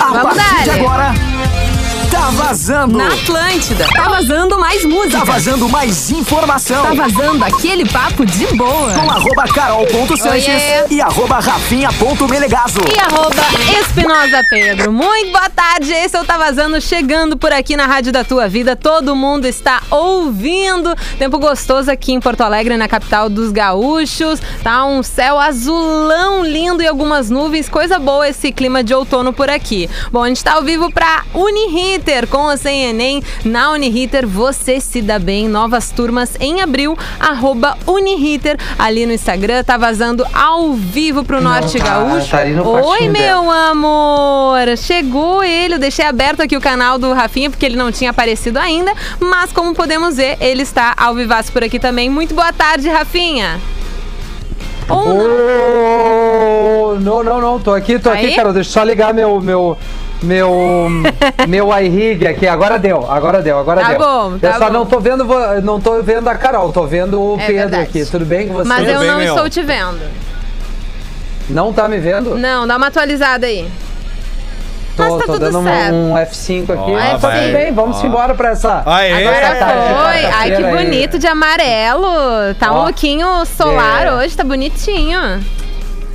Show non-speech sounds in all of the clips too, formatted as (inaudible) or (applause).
A Vamos partir de dar. agora, tá vazando. Na Atlântida. Tá vazando mais música. Tá vazando mais informação. Tá vazando aquele papo de boa. Com arroba carol.sanches e arroba rafinha.melegazo. E arroba Espinosa Pedro. Muito boa tarde, esse é o Tá Vazando, chegando por aqui na Rádio da Tua Vida. Todo mundo está ouvindo. Tempo gostoso aqui em Porto Alegre, na capital dos gaúchos. Tá um céu azulão lindo e algumas nuvens. Coisa boa esse clima de outono por aqui. Bom, a gente tá ao vivo pra Uniriter, com ou sem Enem. Na Uniriter, você se dá bem. Novas turmas em abril, arroba Uniriter. Ali no Instagram, tá vazando ao vivo pro Norte tá, Gaúcho. tá Oi, meu dela. amor! Chegou ele, eu deixei aberto aqui o canal do Rafinha porque ele não tinha aparecido ainda, mas como podemos ver, ele está ao vivaço por aqui também. Muito boa tarde, Rafinha! Ou não. Não, não, não, tô aqui, tô Aí? aqui, cara. Deixa eu só ligar meu. meu meu meu iRig aqui, agora deu, agora deu, agora Tá deu. bom, tá eu só bom. não tô vendo, não tô vendo a Carol, tô vendo o É Pedro verdade. aqui. Tudo bem com você? Mas eu bem, não meu? estou te vendo. Não tá me vendo? Não, dá uma atualizada aí. Tô, Mas tá tô tudo dando um- certo. um, F5 aqui. Mas tá tudo bem, vamos Ó. embora pra essa. Aê! Agora Essa tarde de foi. Ai, que quarta-feira aí. bonito de amarelo. Tá um Ó. lookinho solar É. hoje, tá bonitinho.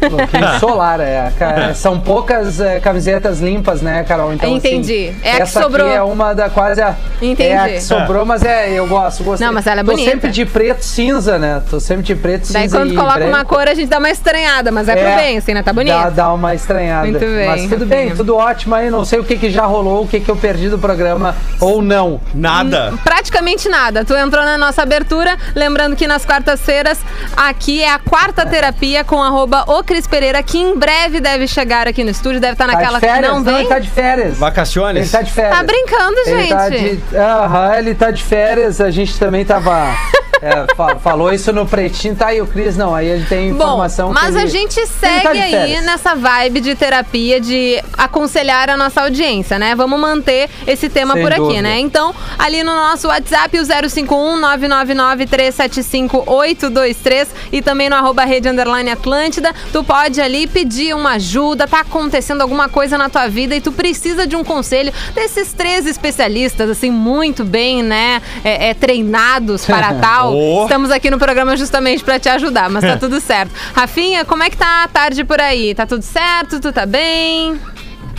Um pouquinho solar, é. Ca- São poucas é, camisetas limpas, né, Carol? Então, Entendi. assim, É a que essa sobrou. Aqui é uma da quase a. Entendi. É a que sobrou, mas é, eu gosto. gostei. Não, mas ela é Tô bonita. sempre de preto cinza, né? Tô sempre de preto Daí cinza. quando e coloca uma cor, a gente dá uma estranhada, mas é, pro É, bem, assim, né? Tá bonito. Dá, dá uma estranhada. Muito bem, Mas tudo bem, tudo ótimo aí. Não sei o que, que já rolou, o que, que eu perdi do programa ou não. Nada. Praticamente nada. Tu entrou na nossa abertura, lembrando que nas quartas-feiras aqui é a quarta terapia com arroba o Cris Pereira, que em breve deve chegar aqui no estúdio, deve estar Tá naquela de férias? que não vem. ele tá de férias. Vacaciones? Ele tá de férias. Tá brincando, Ele gente. tá de. Aham, ele tá de férias. A gente também tava. É, fa- falou isso no pretinho. Tá aí o Cris, não. Aí ele tem Bom, informação. que mas a ele- gente ele segue tá aí nessa vibe de terapia, de aconselhar a nossa audiência, né? Vamos manter esse tema Sem por aqui, dúvida. né? Então, ali no nosso WhatsApp, o 051 999 375 823 e também no arroba rede underline Atlântida, tu pode ali pedir uma ajuda, tá acontecendo alguma coisa na tua vida e tu precisa de um conselho desses três especialistas, assim, muito bem, né? É, é, treinados para (laughs) tal. Oh. Estamos aqui no programa justamente para te ajudar, mas tá (laughs) tudo certo. Rafinha, como é que tá a tarde por aí? Tá tudo certo? Tu tá bem?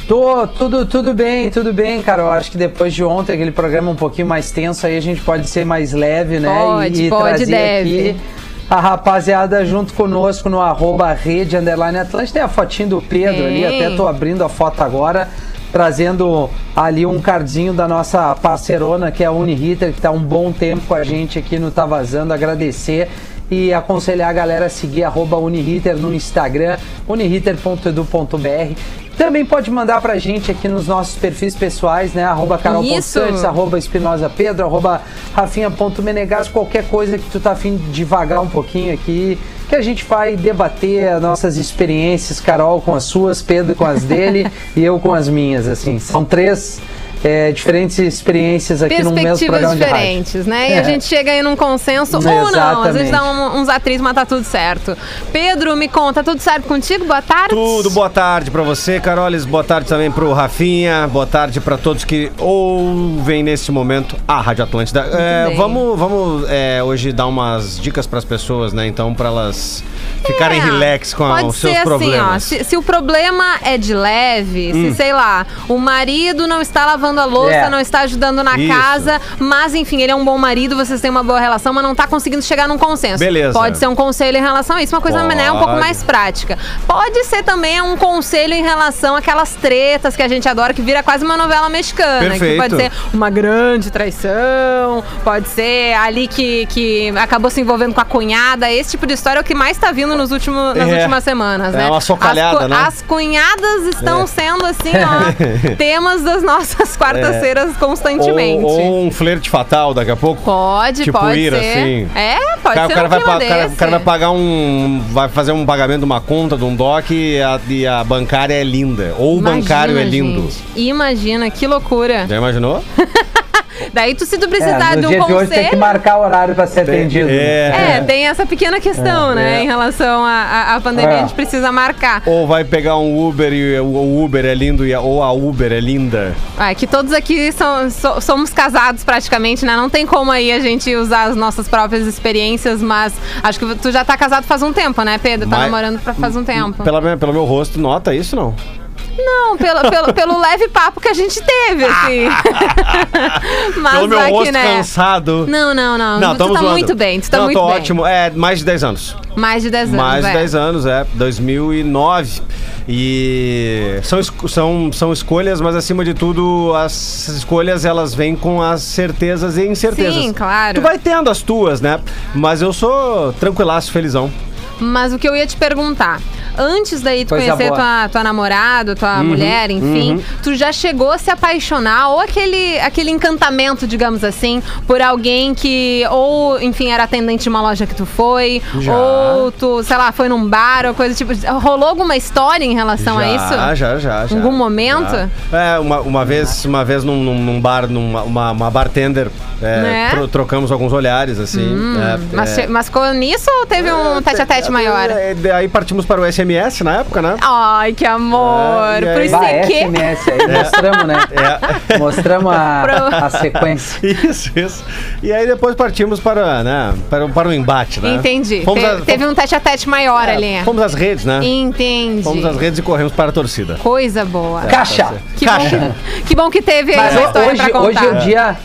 Tô, tudo, tudo bem, tudo bem, cara. Eu acho que depois de ontem, aquele programa um pouquinho mais tenso, aí a gente pode ser mais leve, né? Pode, e, e pode, trazer deve. aqui a rapaziada junto conosco no arroba rede underline Atlântica. Tem a fotinho do Pedro ali, Tem. até tô abrindo a foto agora. Trazendo ali um cardzinho da nossa parceirona, que é a Uniriter, que tá um bom tempo com a gente aqui no Tá Vazando. Agradecer e aconselhar a galera a seguir arroba Uniriter no Instagram, uniriter.edu.br. Também pode mandar pra gente aqui nos nossos perfis pessoais, né? Arroba Carol. Pontes, arroba Espinosa Pedro, arroba Rafinha.menegas, qualquer coisa que tu tá afim de devagar um pouquinho aqui, que a gente vai debater as nossas experiências, Carol com as suas, Pedro com as dele (laughs) e eu com as minhas, assim. São três é, diferentes experiências aqui no mesmo Perspectivas programa de rádio. diferentes, né? E a É. gente chega aí num consenso ou não. Às vezes Exatamente. dá um- uns atritos, mas tá tudo certo. Pedro, me conta, tudo certo contigo? Boa tarde. Tudo, boa tarde pra você, Carolis. Boa tarde também pro Rafinha. Boa tarde pra todos que ouvem nesse momento a Rádio Atlântida. É, vamos vamos é, hoje dar umas dicas pras pessoas, né? Então, pra elas ficarem É, relax com a- os seus ser problemas. assim, ó. Se, se o problema é de leve, Hum. se, sei lá, o marido não está lavando a louça, É. não está ajudando na Isso. casa, mas enfim, ele é um bom marido, vocês têm uma boa relação, mas não está conseguindo chegar num consenso. Beleza. Pode ser um conselho em relação a isso, uma coisa né, um pouco mais prática. Pode ser também um conselho em relação àquelas tretas que a gente adora, que vira quase uma novela mexicana. Que Perfeito. pode ser uma grande traição, pode ser ali que, que acabou se envolvendo com a cunhada. Esse tipo de história é o que mais tá vindo nos últimos, nas É. últimas semanas, É né? uma socalhada, as, né? As cunhadas estão É. sendo, assim, ó, (laughs) temas das nossas quartas-feiras constantemente. Ou, ou um flerte fatal daqui a pouco. Pode, Tipo pode ir, ser. assim. É, pode Cara, ser o, cara um vai, pa- cara- cara vai pagar um. Vai fazer um pagamento de uma conta, de um DOC e a, e a bancária é linda. Ou o Imagina, bancário é lindo. gente. Imagina, que loucura. Já imaginou? (laughs) Daí, tu, se tu É, precisar no de um dia de hoje tem que conselho. marcar horário pra ser atendido. É, tem essa pequena questão, né? É. Em relação à pandemia, É. a gente precisa marcar. Ou vai pegar um Uber e o o Uber é lindo e a- ou a Uber é linda. Ah, que todos aqui são, so- somos casados praticamente, né? Não tem como aí a gente usar as nossas próprias experiências, mas acho que tu já tá casado faz um tempo, né, Pedro? Tá Mas- namorando pra faz um tempo. Pela, pelo meu rosto, nota isso não? Não, pelo, pelo, pelo leve papo que a gente teve, assim. (laughs) mas pelo meu rosto né? cansado. Não, não, não. tu tamo tá zoando. muito bem, tu tá não, muito tô bem. ótimo. É, mais de 10 anos. Mais de 10 anos, Mais de é. 10 anos, é. 2009. E são, são, são escolhas, mas acima de tudo, as escolhas elas vêm com as certezas e incertezas. Sim, claro. Tu vai tendo as tuas, né? Mas eu sou tranquilaço, felizão. Mas o que eu ia te perguntar, antes daí tu Coisa conhecer boa. tua, tua namorada, tua mulher, enfim, tu já chegou a se apaixonar ou aquele, aquele encantamento, digamos assim, por alguém que ou, enfim, era atendente de uma loja que tu foi, Já. ou tu, sei lá, foi num bar ou coisa tipo, rolou alguma história em relação a já, isso? Já, já, já. Algum momento? É, uma, uma vez, uma vez num, num- bar, numa uma, uma bartender, é, Né? tro- trocamos alguns olhares, assim. é, Mas, é, mas ficou nisso ou teve um tete a tete maior? É, Daí partimos para o SMS na época, né? Ai, que amor! É, e Por aí- isso Bah, é que. SMS aí, mostramos, né? (laughs) É. Mostramos a, Pro- a sequência. Isso, isso. E aí depois partimos para, né, para, para o embate, né? Entendi. Fomos Te- a- teve um tete a tete maior ali. Fomos às redes, né? Entendi. Fomos às redes e corremos para a torcida. Coisa boa. Caixa! Que bom, Caixa. que, que bom que teve aí Mas ho- história hoje, pra contar. hoje é o dia.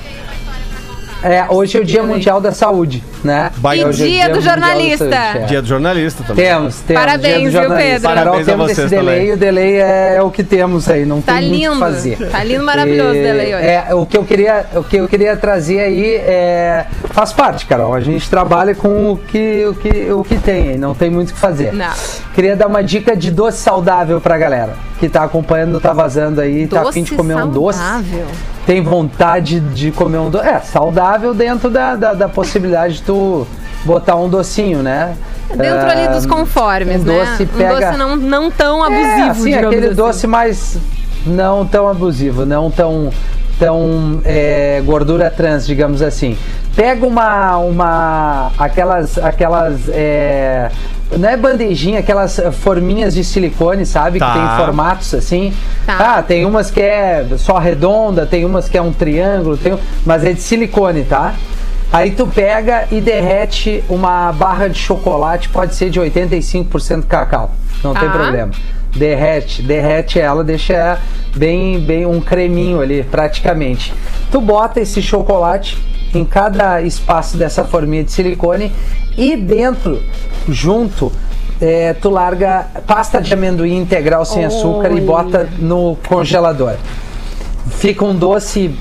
É, hoje é o Dia Mundial da Saúde, né? E Hoje é o dia do jornalista. Saúde, é. Dia do jornalista também. Temos, temos. Parabéns, dia do viu. Pedro? Carol, Parabéns a temos vocês esse delay, também. o delay é, é o que temos aí, não Tá tem muito o lindo. que fazer. Tá lindo, maravilhoso o delay hoje. É, o que eu queria, o que eu queria trazer aí é faz parte, Carol. A gente trabalha com o que o que o que tem, aí, não tem muito o que fazer. Não. Queria dar uma dica de doce saudável pra galera que tá acompanhando, tá vazando aí, tá a fim de comer um doce saudável. Tem vontade de comer um doce. É, saudável dentro da, da, da possibilidade de tu botar um docinho, né? Dentro ali dos Ah, conformes, um né? doce Um pega- doce não, não tão abusivo, é, assim, aquele assim. doce mais não tão abusivo, não tão tão é, gordura trans, digamos assim. Pega uma uma aquelas aquelas é, não é bandejinha, aquelas eh, forminhas de silicone, sabe? Tá. Que tem formatos assim. Tá. Ah, tem umas que é só redonda, tem umas que é um triângulo, tem, mas é de silicone, tá? Aí tu pega e derrete uma barra de chocolate, pode ser de 85% cacau, não tem Tá. problema. Derrete, derrete ela, deixa ela bem, bem um creminho ali, praticamente. Tu bota esse chocolate em cada espaço dessa forminha de silicone e dentro, junto, é, tu larga pasta de amendoim integral sem açúcar e Olha. bota no congelador. Fica um doce.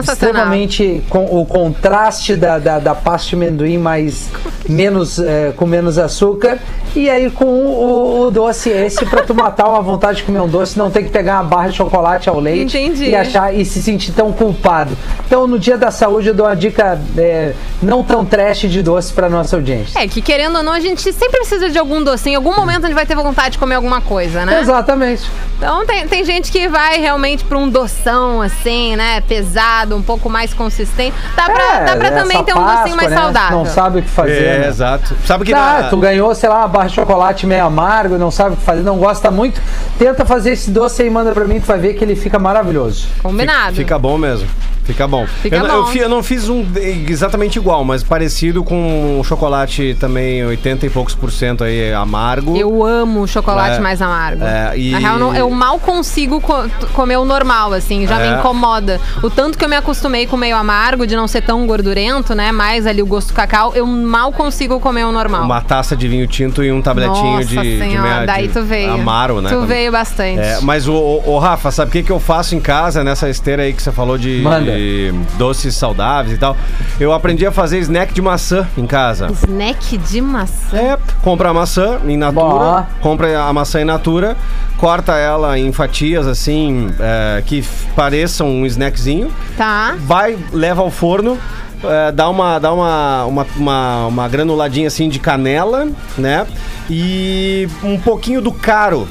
Extremamente com o contraste da, da, da pasta de amendoim mais menos é, com menos açúcar e aí com o, o doce esse para tu matar uma vontade de comer um doce não tem que pegar uma barra de chocolate ao leite Entendi. e achar e se sentir tão culpado então no dia da saúde eu dou uma dica é, não tão trash de doce para nossa audiência É, que querendo ou não, a gente sempre precisa de algum docinho. Em algum momento a gente vai ter vontade de comer alguma coisa, né? exatamente Então tem, tem gente que vai realmente pra um doção, assim, né? Pesado, um pouco mais consistente. Dá pra, É, dá pra essa também ter um Páscoa, docinho mais né? saudável. não sabe o que fazer É, né? exato. Sabe que Tá, na- tu ganhou, sei lá, uma barra de chocolate meio amargo, não sabe o que fazer, não gosta muito. Tenta fazer esse doce aí, manda pra mim, tu vai ver que ele fica maravilhoso. Combinado. Fica bom mesmo. Fica bom. Fica eu, não- eu bom. fi- eu não fiz um exatamente igual, mas parecido com um chocolate também 80 e poucos por cento aí amargo. Eu amo chocolate É, mais amargo. é, e- Na real, não- eu mal consigo co- comer o normal, assim, já É. me incomoda. O tanto que eu me acostumei com o meio amargo, de não ser tão gordurento, né? Mais ali o gosto do cacau, eu mal consigo comer o normal. Uma taça de vinho tinto e um tabletinho Nossa de, de, senhora, mea- daí de tu veio. amaro, né? Tu Quando- veio bastante. É, mas o, o, o Rafa, sabe o que, que eu faço em casa nessa esteira aí que você falou de, de doces saudáveis e tal? Eu aprendi a fazer snack de maçã em casa. Snack de maçã. É, compra a maçã em natura, Bom. compra a maçã em natura, corta ela em fatias assim, é, que pareçam um snackzinho, Tá. vai, leva ao forno, é, dá, uma, dá uma, uma, uma, uma granuladinha assim de canela, né? E um pouquinho do caro.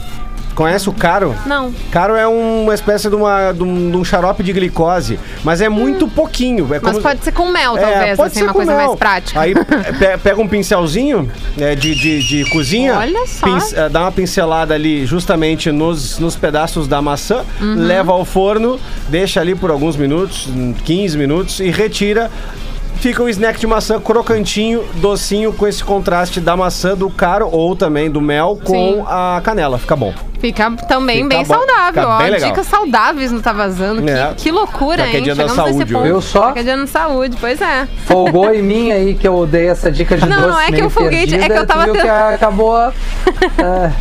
Conhece o caro? Não. Caro é uma espécie de, uma, de, um, de um xarope de glicose, mas é muito pouquinho. É Mas pode ser com mel, É, talvez, pode assim, ser uma com coisa mel. mais prática. Aí (laughs) pe- pega um pincelzinho é, de, de, de cozinha. Olha só. eh, dá uma pincelada ali justamente nos, nos pedaços da maçã, Uhum. leva ao forno, deixa ali por alguns minutos, hum, 15 minutos, e retira. Fica o snack de maçã crocantinho, docinho, com esse contraste da maçã, do caro ou também do mel com Sim. a canela. Fica bom. Fica também Fica bem bom, saudável, fica ó. bem legal. Dicas saudáveis não tá vazando. É. Que, que loucura, que é hein? dia da Chegamos nesse saúde ponto. Eu só? Que é dia da saúde, pois é. Folgou em mim aí que eu dei essa dica de Não, doce não é que meio eu folguei, de- é que eu perdida, tava viu que tentando- acabou... (laughs) é,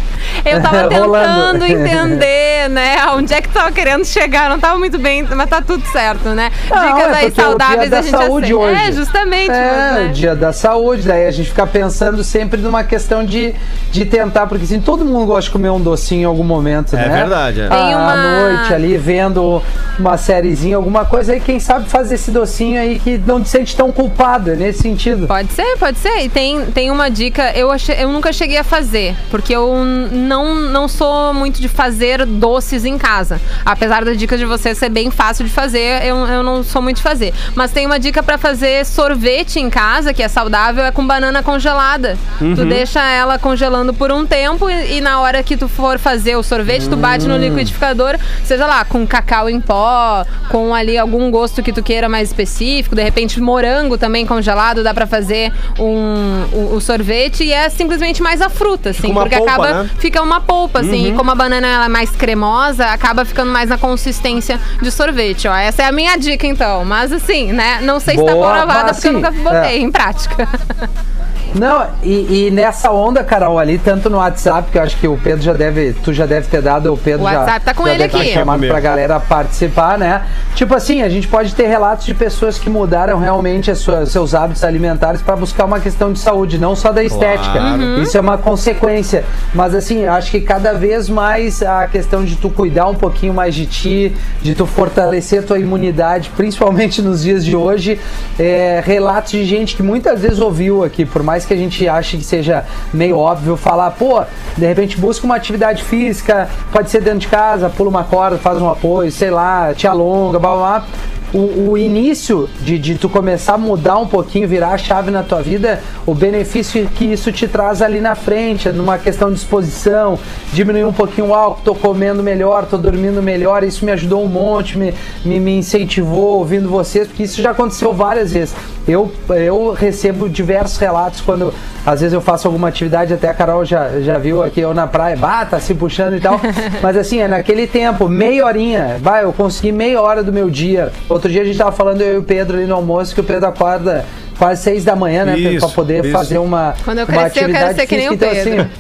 Eu tava (laughs) tentando (laughs) entender, né? Onde é que tava querendo chegar. Não tava muito bem, mas tá tudo certo, né? Não, Dicas é aí é o saudáveis dia da a gente saúde aceita. hoje. É, justamente. É, mas, né? o dia da saúde, daí a gente fica pensando sempre numa questão de, de tentar, porque assim, todo mundo gosta de comer um docinho algum momento, É né? verdade, é. À uma- noite ali, vendo uma sériezinha, alguma coisa aí, quem sabe fazer esse docinho aí que não te sente tão culpado, é nesse sentido. Pode ser, pode ser. E tem, tem uma dica, eu, achei, eu nunca cheguei a fazer, porque eu não, não sou muito de fazer doces em casa. Apesar da dica de você ser bem fácil de fazer, eu, eu não sou muito de fazer. Mas tem uma dica pra fazer sorvete em casa, que é saudável, é com banana congelada. Uhum. Tu deixa ela congelando por um tempo e, e na hora que tu for fazer o sorvete, tu bate Hum. no liquidificador, seja lá, com cacau em pó, com ali algum gosto que tu queira mais específico, de repente morango também congelado, dá pra fazer um, o, o sorvete e é simplesmente mais a fruta, assim, porque polpa, acaba né? fica uma polpa, assim, e como a banana ela é mais cremosa, acaba ficando mais na consistência de sorvete, ó. Essa é a minha dica então, mas assim, né, não sei se tá Boa, comprovada mas porque eu nunca botei é. em prática. (laughs) Não, e, e nessa onda, Carol, ali, tanto no WhatsApp, que eu acho que o Pedro já deve, tu já deve ter dado, o Pedro O já, WhatsApp tá com ele ter aqui. chamado Comigo. pra galera participar, né? Tipo assim, a gente pode ter relatos de pessoas que mudaram realmente as suas- seus hábitos alimentares pra buscar uma questão de saúde, não só da estética. Uhum. Isso é uma consequência. Mas assim, acho que cada vez mais a questão de tu cuidar um pouquinho mais de ti, de tu fortalecer tua imunidade, principalmente nos dias de hoje, é, relatos de gente que muitas vezes ouviu aqui, por mais que a gente ache que seja meio óbvio falar, pô, de repente busca uma atividade física, pode ser dentro de casa, pula uma corda, faz um apoio, sei lá, te alonga, blá blá blá. O, o início de, de tu começar a mudar um pouquinho, virar a chave na tua vida, o benefício que isso te traz ali na frente, numa questão de exposição, diminuir um pouquinho o álcool, tô comendo melhor, tô dormindo melhor, isso me ajudou um monte, me, me, me incentivou ouvindo vocês, porque isso já aconteceu várias vezes. Eu, eu recebo diversos relatos quando às vezes eu faço alguma atividade, até a Carol já, já viu aqui eu na praia, bah, tá se puxando e tal. (laughs) Mas assim, é naquele tempo, meia horinha, vai, eu consegui meia hora do meu dia. Outro dia a gente tava falando, eu e o Pedro ali no almoço, que o Pedro acorda quase seis da manhã, né, Pedro, pra Isso, poder isso. fazer uma. Quando eu uma crescer, eu quero atividade ser que nem o física. Então, Pedro. assim,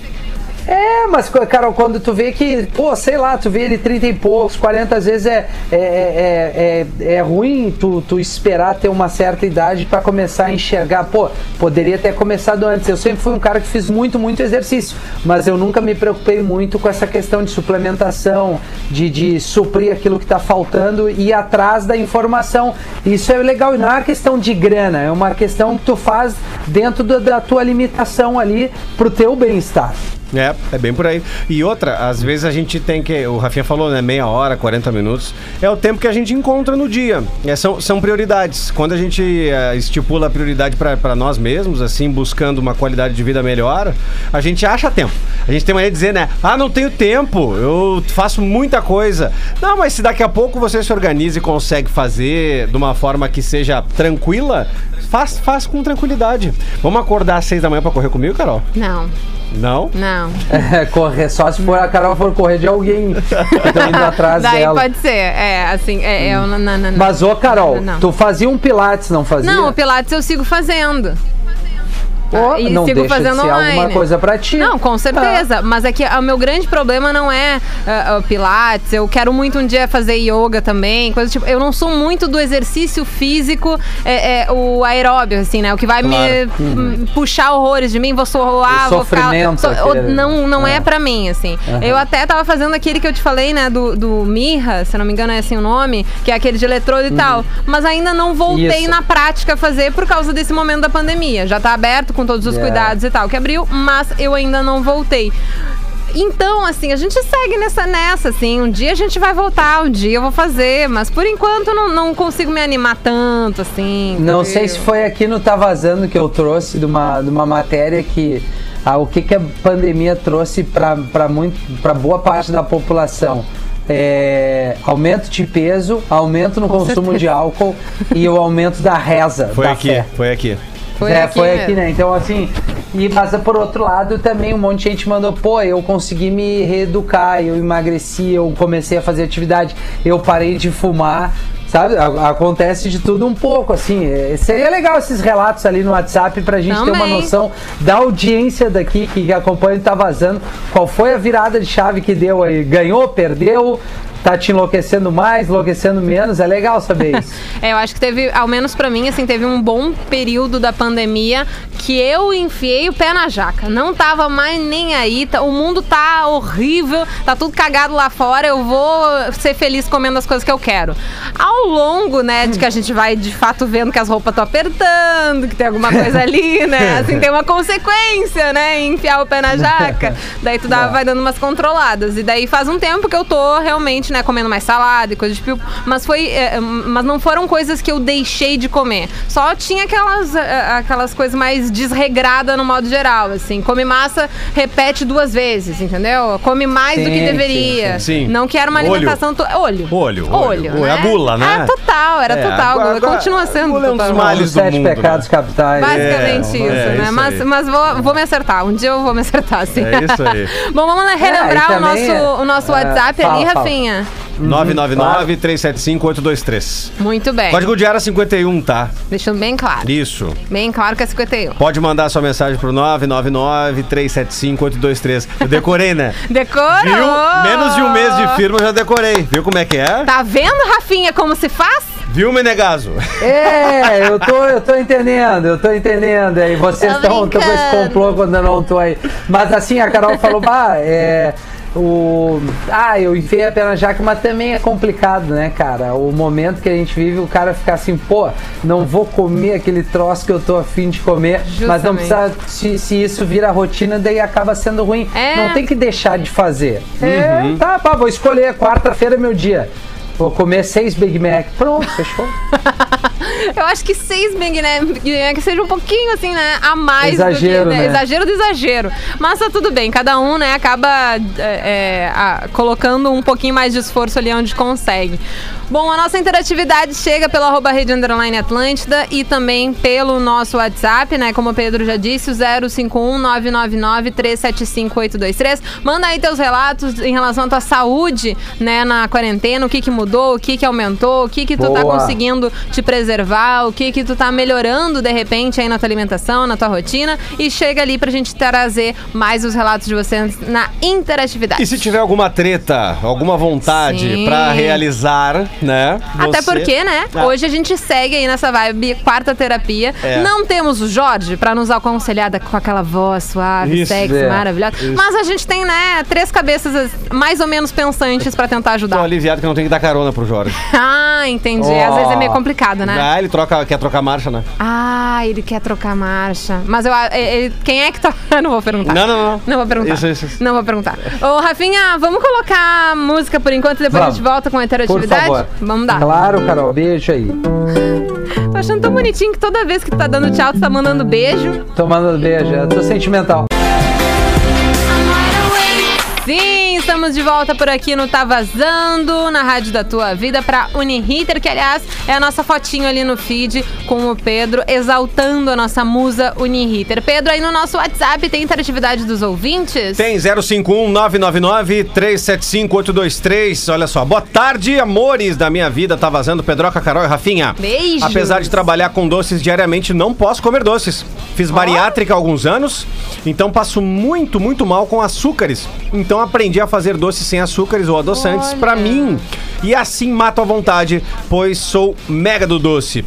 é, mas, Carol, quando tu vê que, pô, sei lá, tu vê ele 30 e poucos, 40, às vezes é, é, é, é, é ruim tu, tu esperar ter uma certa idade pra começar a enxergar. Pô, poderia ter começado antes. Eu sempre fui um cara que fiz muito, muito exercício, mas eu nunca me preocupei muito com essa questão de suplementação, de, de suprir aquilo que tá faltando e ir atrás da informação. Isso é legal, e não é uma questão de grana, é uma questão que tu faz dentro da tua limitação ali pro teu bem-estar. É, é bem por aí. E outra, às vezes a gente tem que. O Rafinha falou, né? Meia hora, 40 minutos. É o tempo que a gente encontra no dia. É, são, são prioridades. Quando a gente é, estipula a prioridade para nós mesmos, assim, buscando uma qualidade de vida melhor, a gente acha tempo. A gente tem maneira de dizer, né? Ah, não tenho tempo, eu faço muita coisa. Não, mas se daqui a pouco você se organiza e consegue fazer de uma forma que seja tranquila, faz, faz com tranquilidade. Vamos acordar às seis da manhã para correr comigo, Carol? Não, Não? não. É, correr, só se for a Carol for correr de alguém que tá indo atrás Daí dela. pode ser, é, assim, é, eu não, não, não. Mas, ô Carol, Não, não. tu fazia um pilates, não fazia? Não, o Pilates eu sigo fazendo. Pô, e não sigo deixa fazendo de ser online. alguma coisa pra ti. Não, com certeza. Mas é que o meu grande problema não é ah, Pilates. Eu quero muito um dia fazer yoga também. Coisa tipo. Eu não sou muito do exercício físico, é, é, o aeróbio, assim, né? O que vai Claro. me hum, puxar horrores de mim, vou suar, O vou ficar. sofrimento, so- aquele- não não é. É. pra mim, assim. Eu até tava fazendo aquele que eu te falei, né? Do, do Mirra, se não me engano é assim o nome, que é aquele de eletrodo e tal. Mas ainda não voltei Uhum. Isso. na prática a fazer por causa desse momento da pandemia. Já tá aberto com todos os Yeah. cuidados e tal, que abriu, mas eu ainda não voltei. Então, assim, a gente segue nessa, nessa, assim. Um dia a gente vai voltar, um dia eu vou fazer, mas por enquanto não, não consigo me animar tanto, assim. Não entendeu? sei se foi aqui no Tá Vazando que eu trouxe de uma, de uma matéria que ah, o que, que a pandemia trouxe para muito para boa parte da população. É, aumento de peso, aumento no consumo certeza. de álcool e o aumento da reza. Foi da aqui, fé. foi aqui. Foi é, aqui foi mesmo. aqui, né? Então, assim, e, mas por outro lado, também um monte de gente mandou, pô, eu consegui me reeducar, eu emagreci, eu comecei a fazer atividade, eu parei de fumar, sabe? Acontece de tudo um pouco, assim. É, Seria legal esses relatos ali no WhatsApp pra gente ter uma Também. noção da audiência daqui que acompanha e tá vazando. Qual foi a virada de chave que deu aí? Ganhou, perdeu? Tá te enlouquecendo mais, enlouquecendo menos? É legal saber isso. (laughs) É, eu acho que teve, ao menos pra mim, assim, teve um bom período da pandemia que eu enfiei o pé na jaca. Não tava mais nem aí. tá- O mundo tá horrível, tá tudo cagado lá fora. Eu vou ser feliz comendo as coisas que eu quero. Ao longo, né, de que a gente vai de fato vendo que as roupas estão apertando, que tem alguma coisa ali, né? Assim, tem uma consequência, né? Enfiar o pé na jaca. (laughs) Daí tu dá, vai dando umas controladas. E daí faz um tempo que eu tô realmente, né, comendo mais salada e coisa de tipo. Mas foi. é, mas não foram coisas que eu deixei de comer. Só tinha aquelas, é, aquelas coisas mais desregradas no modo geral, assim. Come massa, repete duas vezes, entendeu? Come mais do que Sim, deveria. sim, sim. Não quero uma Olho. alimentação. To... Olho. Olho, olho. Olho. É a gula, né? Ah, total, era É, total. agora- gula. Continua sendo gula é um dos males do sete mundo, pecados né? capitais. Basicamente É, isso, é né? isso mas aí. mas vou, vou me acertar. Um dia eu vou me acertar, sim. É isso aí. (laughs) Bom, vamos relembrar É, o, nosso, o nosso é, WhatsApp fala, ali, fala. Rafinha. 999-375-823. Muito bem. Código de área 51, tá? Deixando bem claro. Isso. Bem claro que é 51. Pode mandar sua mensagem pro 999-375-823. Eu decorei, né? (laughs) Decorou! Viu? Menos de um mês de firma eu já decorei. Viu como é que é? Tá vendo, Rafinha, como se faz? Viu, Menegaso? É, eu tô, eu tô entendendo, eu tô entendendo. Aí vocês estão com esse complô quando eu não tô aí. Mas assim, a Carol falou, bah, é. O. Ah, eu enfiei a pé na jaca, mas também é complicado, né, cara? O momento que a gente vive, o cara ficar assim, pô, não vou comer aquele troço que eu tô afim de comer, mas não Justamente. precisa. Se, se isso vira rotina, daí acaba sendo ruim. É. Não tem que deixar de fazer. É, tá, pá, vou escolher, quarta-feira é meu dia. Vou comer seis Big Mac. Pronto, fechou. (laughs) Eu acho que seis Big Mac Big Mac seja um pouquinho assim, né? A mais Exagero, do que. né? Exagero do exagero. Mas tá tudo bem, cada um, né, acaba é, é, a- colocando um pouquinho mais de esforço ali onde consegue. Bom, a nossa interatividade chega pelo arroba Rede Underline Atlântida e também pelo nosso WhatsApp, né? Como o Pedro já disse, o 051 999 375 823. Manda aí teus relatos em relação à tua saúde, né, na quarentena, o que que mudou, o que que aumentou, o que que tu tá Boa. conseguindo te preservar, o que que tu tá melhorando de repente aí na tua alimentação, na tua rotina e chega ali pra gente trazer mais os relatos de vocês na interatividade. E se tiver alguma treta, alguma vontade pra realizar, né? Até você- porque, né? Ah. Hoje a gente segue aí nessa vibe quarta terapia. É. Não temos o Jorge pra nos aconselhar da- com aquela voz suave, Isso, sexy, é. maravilhosa. Mas a gente tem, né, três cabeças as- mais ou menos pensantes pra tentar Tô ajudar. aliviado que não tem que dar carona pro Jorge. (laughs) Ah, entendi. Às Ó. vezes é meio complicado, né? Ah, ele troca, quer trocar marcha, né? Ah, ele quer trocar marcha. Mas eu, ele- quem é que tá. (laughs) não vou perguntar. Não, não, não. Não vou perguntar. Isso, isso, isso. Não vou perguntar. Ô, Rafinha, vamos colocar a música por enquanto e depois Vamos. a gente volta com a Por interatividade? Vamos dar. Claro, Carol, beijo aí. Tô achando tão bonitinho que toda vez que tu tá dando tchau, tu tá mandando beijo. Tomando beijo, eu tô sentimental. Sim, estamos de volta por aqui no Tá Vazando, na Rádio da Tua Vida, pra Uniriter, que aliás é a nossa fotinho ali no feed com o Pedro, exaltando a nossa musa Uniriter. Pedro, aí no nosso WhatsApp tem interatividade dos ouvintes? Tem 051-999-375-823. Olha só. Boa tarde, amores da minha vida. Tá vazando Pedroca, Carol e Rafinha. Beijos. Apesar de trabalhar com doces diariamente, não posso comer doces. Fiz bariátrica há alguns anos, então passo muito, muito mal com açúcares. Então aprendi a fazer doces sem açúcares ou adoçantes pra mim. E assim mato à vontade, pois sou mega do doce.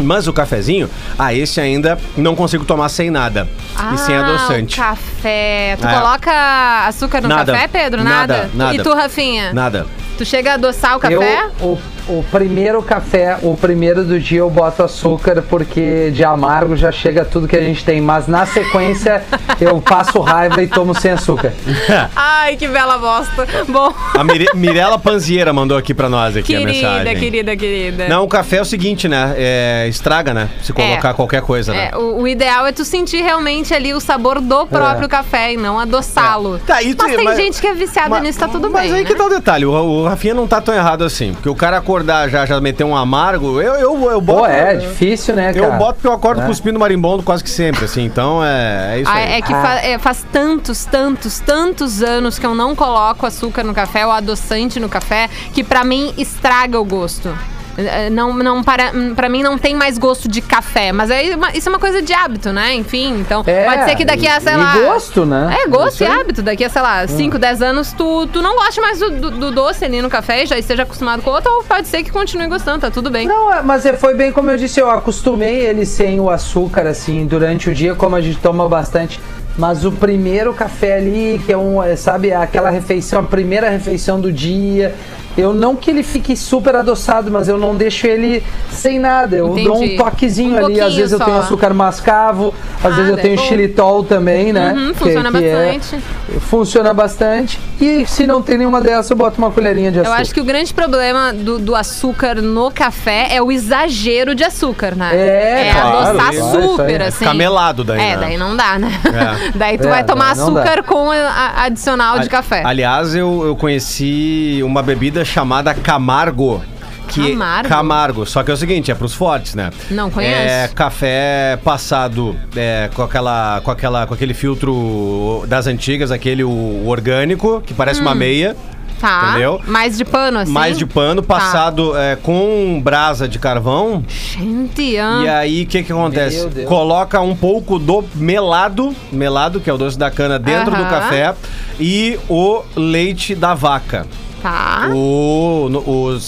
Mas o cafezinho, ah, esse ainda não consigo tomar sem nada. e sem adoçante. Ah, O café. Tu É. coloca açúcar no Nada. café, Pedro? Nada, nada. E tu, Rafinha? Nada. Tu chega a adoçar o café? Eu, o, o primeiro café, o primeiro do dia eu boto açúcar porque de amargo já chega tudo que a gente tem, mas na sequência eu passo raiva e tomo sem açúcar. (laughs) Ai, que bela bosta. Bom, A Mire- Mirella Panzieira mandou aqui pra nós aqui a querida, mensagem. querida, querida. Não, o café é o seguinte, né? É, estraga, né? Se colocar qualquer coisa, né? É, o, o ideal é tu sentir realmente ali o sabor do próprio café e não adoçá-lo. Tá, e tu- mas tem mas- gente que é viciada Mas- nisso, tá tudo mas bem. aí né? que tá o detalhe, o, o Rafinha não tá tão errado assim. Porque o cara acordar já, já meter um amargo, eu, eu, eu boto. Pô, é difícil, né, cara? Eu boto porque eu acordo É. cuspindo marimbondo quase que sempre, assim. Então é, é isso Ah, aí. é que Ah. fa- é, faz tantos, tantos, tantos anos que eu não coloco açúcar no café ou adoçante no café que pra mim estraga o gosto. Eh, Não, não para, hum, pra mim não tem mais gosto de café, mas uma- isso é uma coisa de hábito, né? Enfim, então É, pode ser que daqui a, sei e lá. gosto, né? É, gosto Isso e hábito. Daqui a, sei lá, 5, 10 anos, tu, tu não goste mais do, do- do doce ali no café já esteja acostumado com outro, ou pode ser que continue gostando, tá tudo bem. Não, é, mas é- foi bem como eu disse, eu acostumei ele sem o açúcar, assim, durante o dia, como a gente toma bastante. Mas o primeiro café ali, que é um, é, sabe, aquela refeição, a primeira refeição do dia. Eu não que ele fique super adoçado, mas eu não deixo ele sem nada. Eu dou Entendi. um toquezinho Um ali. Às vezes eu só. tenho açúcar mascavo, às Ah, vezes eu é tenho bom. xilitol também, né? Uhum, Que- funciona que é- bastante. funciona bastante. E se não tem nenhuma dessas, eu boto uma colherinha de Eu açúcar. acho que o grande problema do, do açúcar no café é o exagero de açúcar, né? É, é claro, adoçar isso aí. super, É assim. ficar melado daí, É, né? daí não dá, né? É. (laughs) daí tu É, vai tomar açúcar com a, a- adicional de café. Aliás, eu, eu conheci uma bebida chamada Camargo. Que Camargo? Camargo. Só que é o seguinte, é pros fortes, né? Não conheço. É café passado é, com, aquela, com, aquela, com aquele filtro das antigas, aquele o, o orgânico, que parece uma meia. Tá. Entendeu? Mais de pano, assim? Mais de pano, Tá. passado é, com brasa de carvão. Gente, ah. E aí, o que que acontece? Coloca um pouco do melado, melado, que é o doce da cana, dentro do Aham. café, e o leite da vaca. Tá. O, o,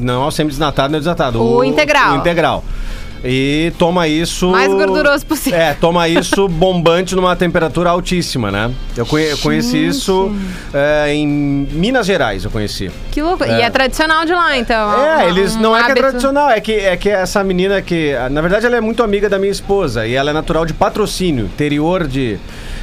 não é o semi-desnatado, não é o desnatado. O integral. O integral. E toma isso. Mais gorduroso possível. É, toma isso (laughs) bombante numa temperatura altíssima, né? Eu, conhe- eu conheci isso é, em Minas Gerais, eu conheci. Que louco. E é tradicional de lá, então. É, um- eles um não é que é hábito. tradicional, é que, é que essa menina que. Na verdade, ela é muito amiga da minha esposa e ela é natural de patrocínio, interior de.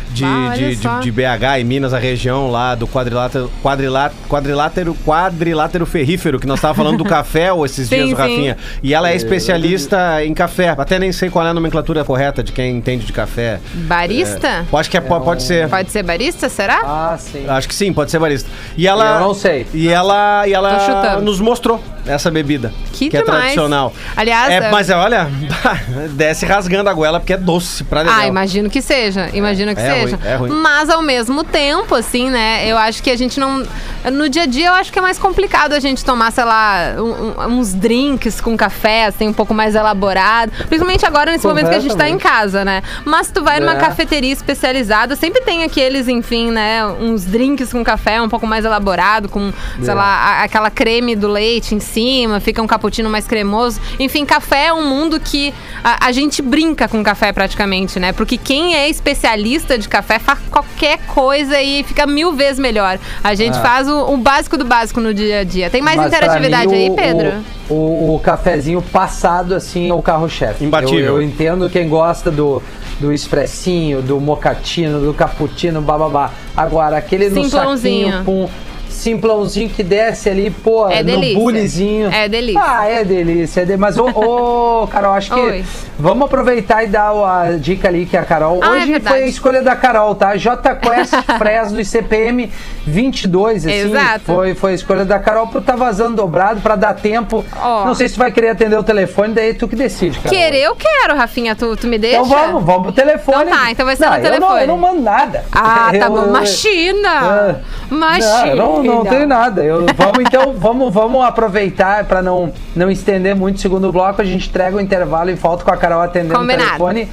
De, Ah, de, de, de BH e Minas, a região lá do quadrilátero, quadrilá- quadrilátero, quadrilátero ferrífero, que nós estávamos falando do (laughs) café ou esses Sim, dias, sim. o Rafinha. E ela é especialista em café. Até nem sei qual é a nomenclatura correta de quem entende de café. Barista? Eu Acho que é, po- pode ser. Pode ser barista, será? Ah, sim. Acho que sim, pode ser barista. E ela. Eu não sei. E ela, e ela nos mostrou essa bebida. Que é demais. tradicional. Aliás, É, é- mas olha, (laughs) desce rasgando a goela porque é doce pra dedéu. Ah, imagino que seja. Imagino que é seja. ruim, é ruim. Mas ao mesmo tempo, assim, né? Eu acho que a gente não. No dia a dia, eu acho que é mais complicado a gente tomar, sei lá, um- uns drinks com café, assim, um pouco mais elaborado. Principalmente agora, nesse momento que a gente tá em casa, né? Mas tu vai numa É. cafeteria especializada, sempre tem aqueles, enfim, né? Uns drinks com café um pouco mais elaborado, com, sei É. lá, a- aquela creme do leite em cima, fica um cappuccino mais cremoso. Enfim, café é um mundo que a, a gente brinca com café praticamente, né? Porque quem é especialista de café faz qualquer coisa e fica mil vezes melhor. A gente Ah. faz o, o básico do básico no dia a dia. Tem mais Mas interatividade mim, aí, o- Pedro? O, o, o cafezinho passado, assim, é o carro-chefe. Imbatível. Eu, eu entendo quem gosta do, do expressinho, do mocatino, do cappuccino, bababá. Agora, aquele no saquinho com simplãozinho que desce ali, pô, É no delícia. bulizinho. É delícia. Ah, é delícia. É de... Mas, ô, ô, Carol, acho que Oi. vamos aproveitar e dar a dica ali que a Carol... Ah, é Hoje verdade. foi a escolha da Carol, tá? J Quest (laughs) Fresno e CPM 22, assim. Exato. Foi, foi a escolha da Carol pro tá vazando dobrado pra dar tempo. Ó. Não sei se tu vai querer atender o telefone, daí tu que decide, Carol. Querer, eu quero, Rafinha. Tu, tu me deixa? Então vamos, vamos pro telefone. Então tá, então vai ser não, no eu não- telefone. Eu não, mando nada. Ah, tá Eu- bom. Machina! Ah, Machina! Não, eu não, não tenho nada. Eu, vamos então, (laughs) vamos, vamos aproveitar para não, não estender muito o segundo bloco. A gente entrega o intervalo e volta com a Carol atendendo Combinado. o telefone.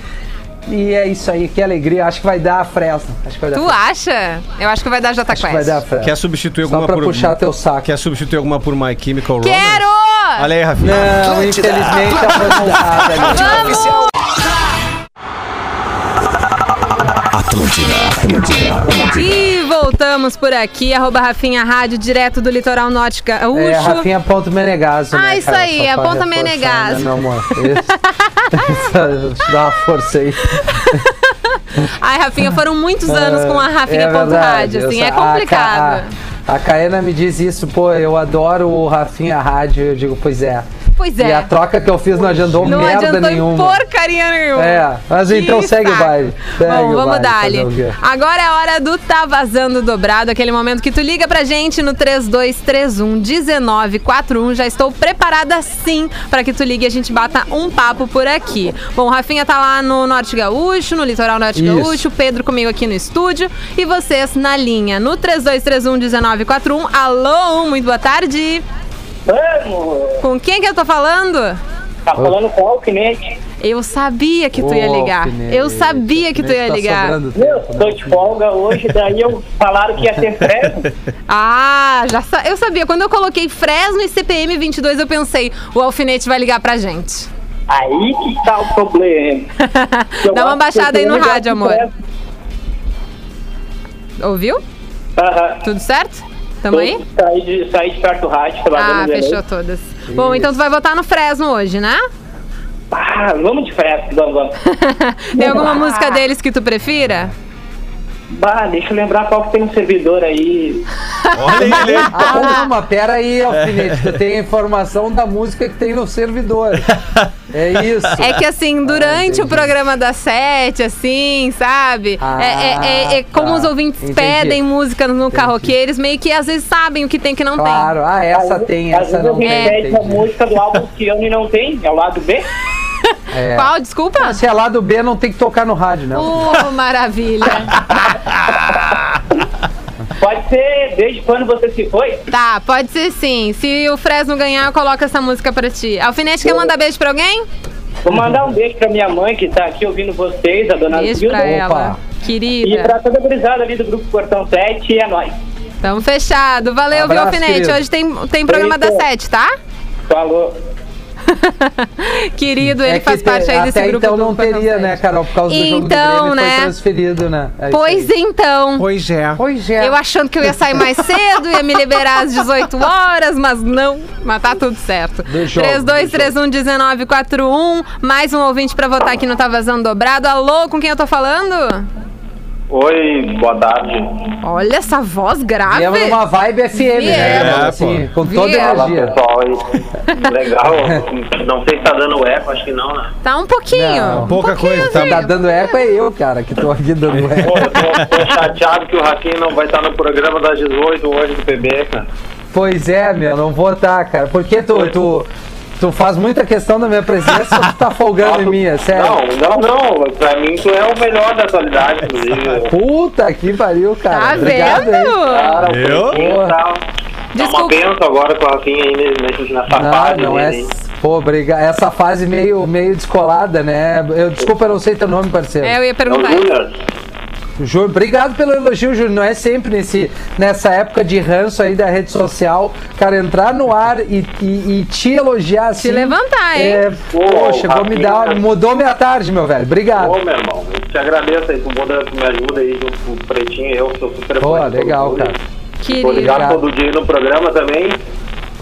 E é isso aí, que alegria. Acho que vai dar a Fresno. Acho que vai dar Tu acha? Eu acho que vai dar Jota Acho que vai dar a Quest. Fresno. Quer substituir Só alguma pra por. puxar teu saco. Quer substituir alguma por My Chemical Romance? Quero! Olha aí, Rafinha. Não, infelizmente a foi montada ali. Vamos! E voltamos por aqui, arroba Rafinha Rádio, direto do litoral norte gaúcho. É, Rafinha ponto Menegaso, Ah, né, isso cara? aí, é ponto reforçar, Menegaso. né, meu amor? Isso. (laughs) Dar uma força aí. (laughs) Ai, Rafinha, foram muitos anos com a Rafinha É ponto verdade, rádio, assim, é a complicado. Ca- A, a Caena me diz isso, pô, eu adoro o Rafinha Rádio. Eu digo, pois é. Pois E a é, troca que eu fiz não adiantou não merda adiantou nenhuma. porcaria nenhuma. É, mas Que então segue o saco. baile. Segue Bom, o vamos baile, dar o quê? Agora é a hora do Tá Vazando Dobrado, aquele momento que tu liga pra gente no 3231 1941. Já estou preparada sim para que tu ligue e a gente bata um papo por aqui. Bom, o Rafinha tá lá no Norte Gaúcho, no Litoral Norte Isso. Gaúcho, o Pedro comigo aqui no estúdio e vocês na linha no 3231 1941. Alô, muito boa tarde. Vamos! Com quem que eu tô falando? Tá falando com o alfinete. Eu sabia que tu ia ligar. Eu sabia que tu ia tá ligar. Meu, né? tô de folga hoje, daí eu falaram que ia ter Fresno. (laughs) Ah, já sa- eu sabia. Quando eu coloquei Fresno e CPM 22, eu pensei, o alfinete vai ligar pra gente. Aí que tá o problema. (laughs) Dá uma baixada aí no rádio, amor. Ouviu? Tudo certo? Tamo aí? Saí de, saí de perto do rádio, Ah, fechou todas. Bom, então tu vai votar no Fresno hoje, né? Ah, vamos de Fresno, vamos, vamos. (laughs) Tem alguma música deles que tu prefira? Bah, deixa eu lembrar qual que tem um servidor aí. Olha ele. Ah, não, mas pera aí, Alfinete, tu tem a informação da música que tem no servidor. É isso. É que assim, durante o entendi. programa das sete, assim, sabe? Ah, é, é- é- é como tá. os ouvintes Entendi. pedem música no karaokê, eles meio que às vezes sabem o que tem e o que não Claro, ah, essa tem, Às essa vezes não a gente tem. pede a entendi. música do álbum que ano e não tem, é o lado B. É. (laughs) Qual? Desculpa? Se é lá do B, não tem que tocar no rádio, não. Oh, maravilha. (laughs) Pode ser desde quando você se foi. Tá, pode ser sim. Se o Fresno ganhar, eu coloco essa música pra ti. Alfinete, quer mandar beijo pra alguém? Vou mandar um beijo pra minha mãe que tá aqui ouvindo vocês, a dona Beijo Zilda. pra Opa. ela. E Querida. pra toda a gurizada ali do Grupo Portão 7, e é nóis. Tamo fechado. Valeu, viu, Abraço, Alfinete? querido. Hoje tem, tem programa das Beijo. sete, tá? Falou. (laughs) Querido, ele É faz te- parte aí desse até grupo então não teria, né, Carol? Por causa do jogo do Então, Grêmio, né? foi transferido, né? É Pois então. Pois é. Pois é. Eu achando que eu ia sair mais cedo, ia me liberar às 18 horas, mas não. Mas tá tudo certo. Do jogo, 32311941. Mais um ouvinte pra votar aqui no Tá Vazando Dobrado. Alô, com quem eu tô falando? Oi, boa tarde. Olha essa voz grave. Viemos numa vibe FM, né? Viemos. assim, com toda Viemos. Fala energia. pessoal aí. Legal. Não sei se tá dando eco, acho que não, né? Tá um pouquinho. Não. um Pouca pouquinho, coisa, tá assim. Tá dando eco é eu, cara, que tô aqui dando Pô, eco. eu tô, tô chateado que o Rafinha não vai estar no programa das 18 hoje do PB, cara. Pois é, meu, não vou estar, cara. Porque tu, tu, tu faz muita questão da minha presença ou tu tá folgando em mim, é sério? Não, não, não. Pra mim tu é o melhor da atualidade, inclusive. (laughs) Puta que pariu, cara. Tá Obrigado, vendo? hein? Cara, pretinho tá, tá uma Desculpa. benção agora com o Rafinha aí nessa Não, fase. não é. né? Pô, obrigado. Essa fase meio, meio descolada, né? Eu, desculpa, eu não sei teu nome, parceiro. É, eu ia É o perguntar. Júnior. Júnior, obrigado pelo elogio, Júnior. Não é sempre nesse, nessa época de ranço aí da rede social, cara, entrar no ar e, e, e te elogiar assim. levantar, hein? É, Pô, poxa, vou me dar. Mudou minha tarde, meu velho. Obrigado. Ô, meu irmão, eu te agradeço aí, tu, muda, tu me ajuda aí o Pretinho e eu, que sou super Pô, legal, cara. Tô Querido. ligado Obrigado. todo dia no programa também.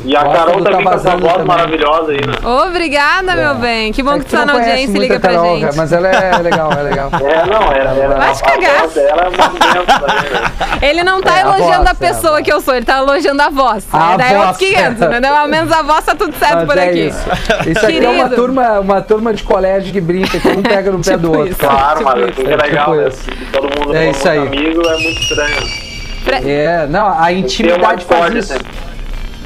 E a Gosto Carol do também Tá com essa voz também. maravilhosa aí, né? Obrigada, meu bem. Que bom É que tu tu tá na audiência e liga pra Carol, gente. mas ela é legal, é legal. (laughs) É, não, era. era Vai te cagar. voz dela é (laughs) né? Ele não tá É, a elogiando voz, a pessoa é, a que eu sou, ele tá elogiando a voz. A Aí daí é voz, outros 500, é. entendeu? Ao menos a voz tá tudo certo Mas por é aqui. Isso, isso aqui é uma turma, uma turma de colégio que brinca, que um pega no pé do Tipo outro. isso. cara. Claro, mas que é isso. legal, Tipo né? todo mundo É isso aí. muito amigo, é muito estranho. É, não, a intimidade faz isso.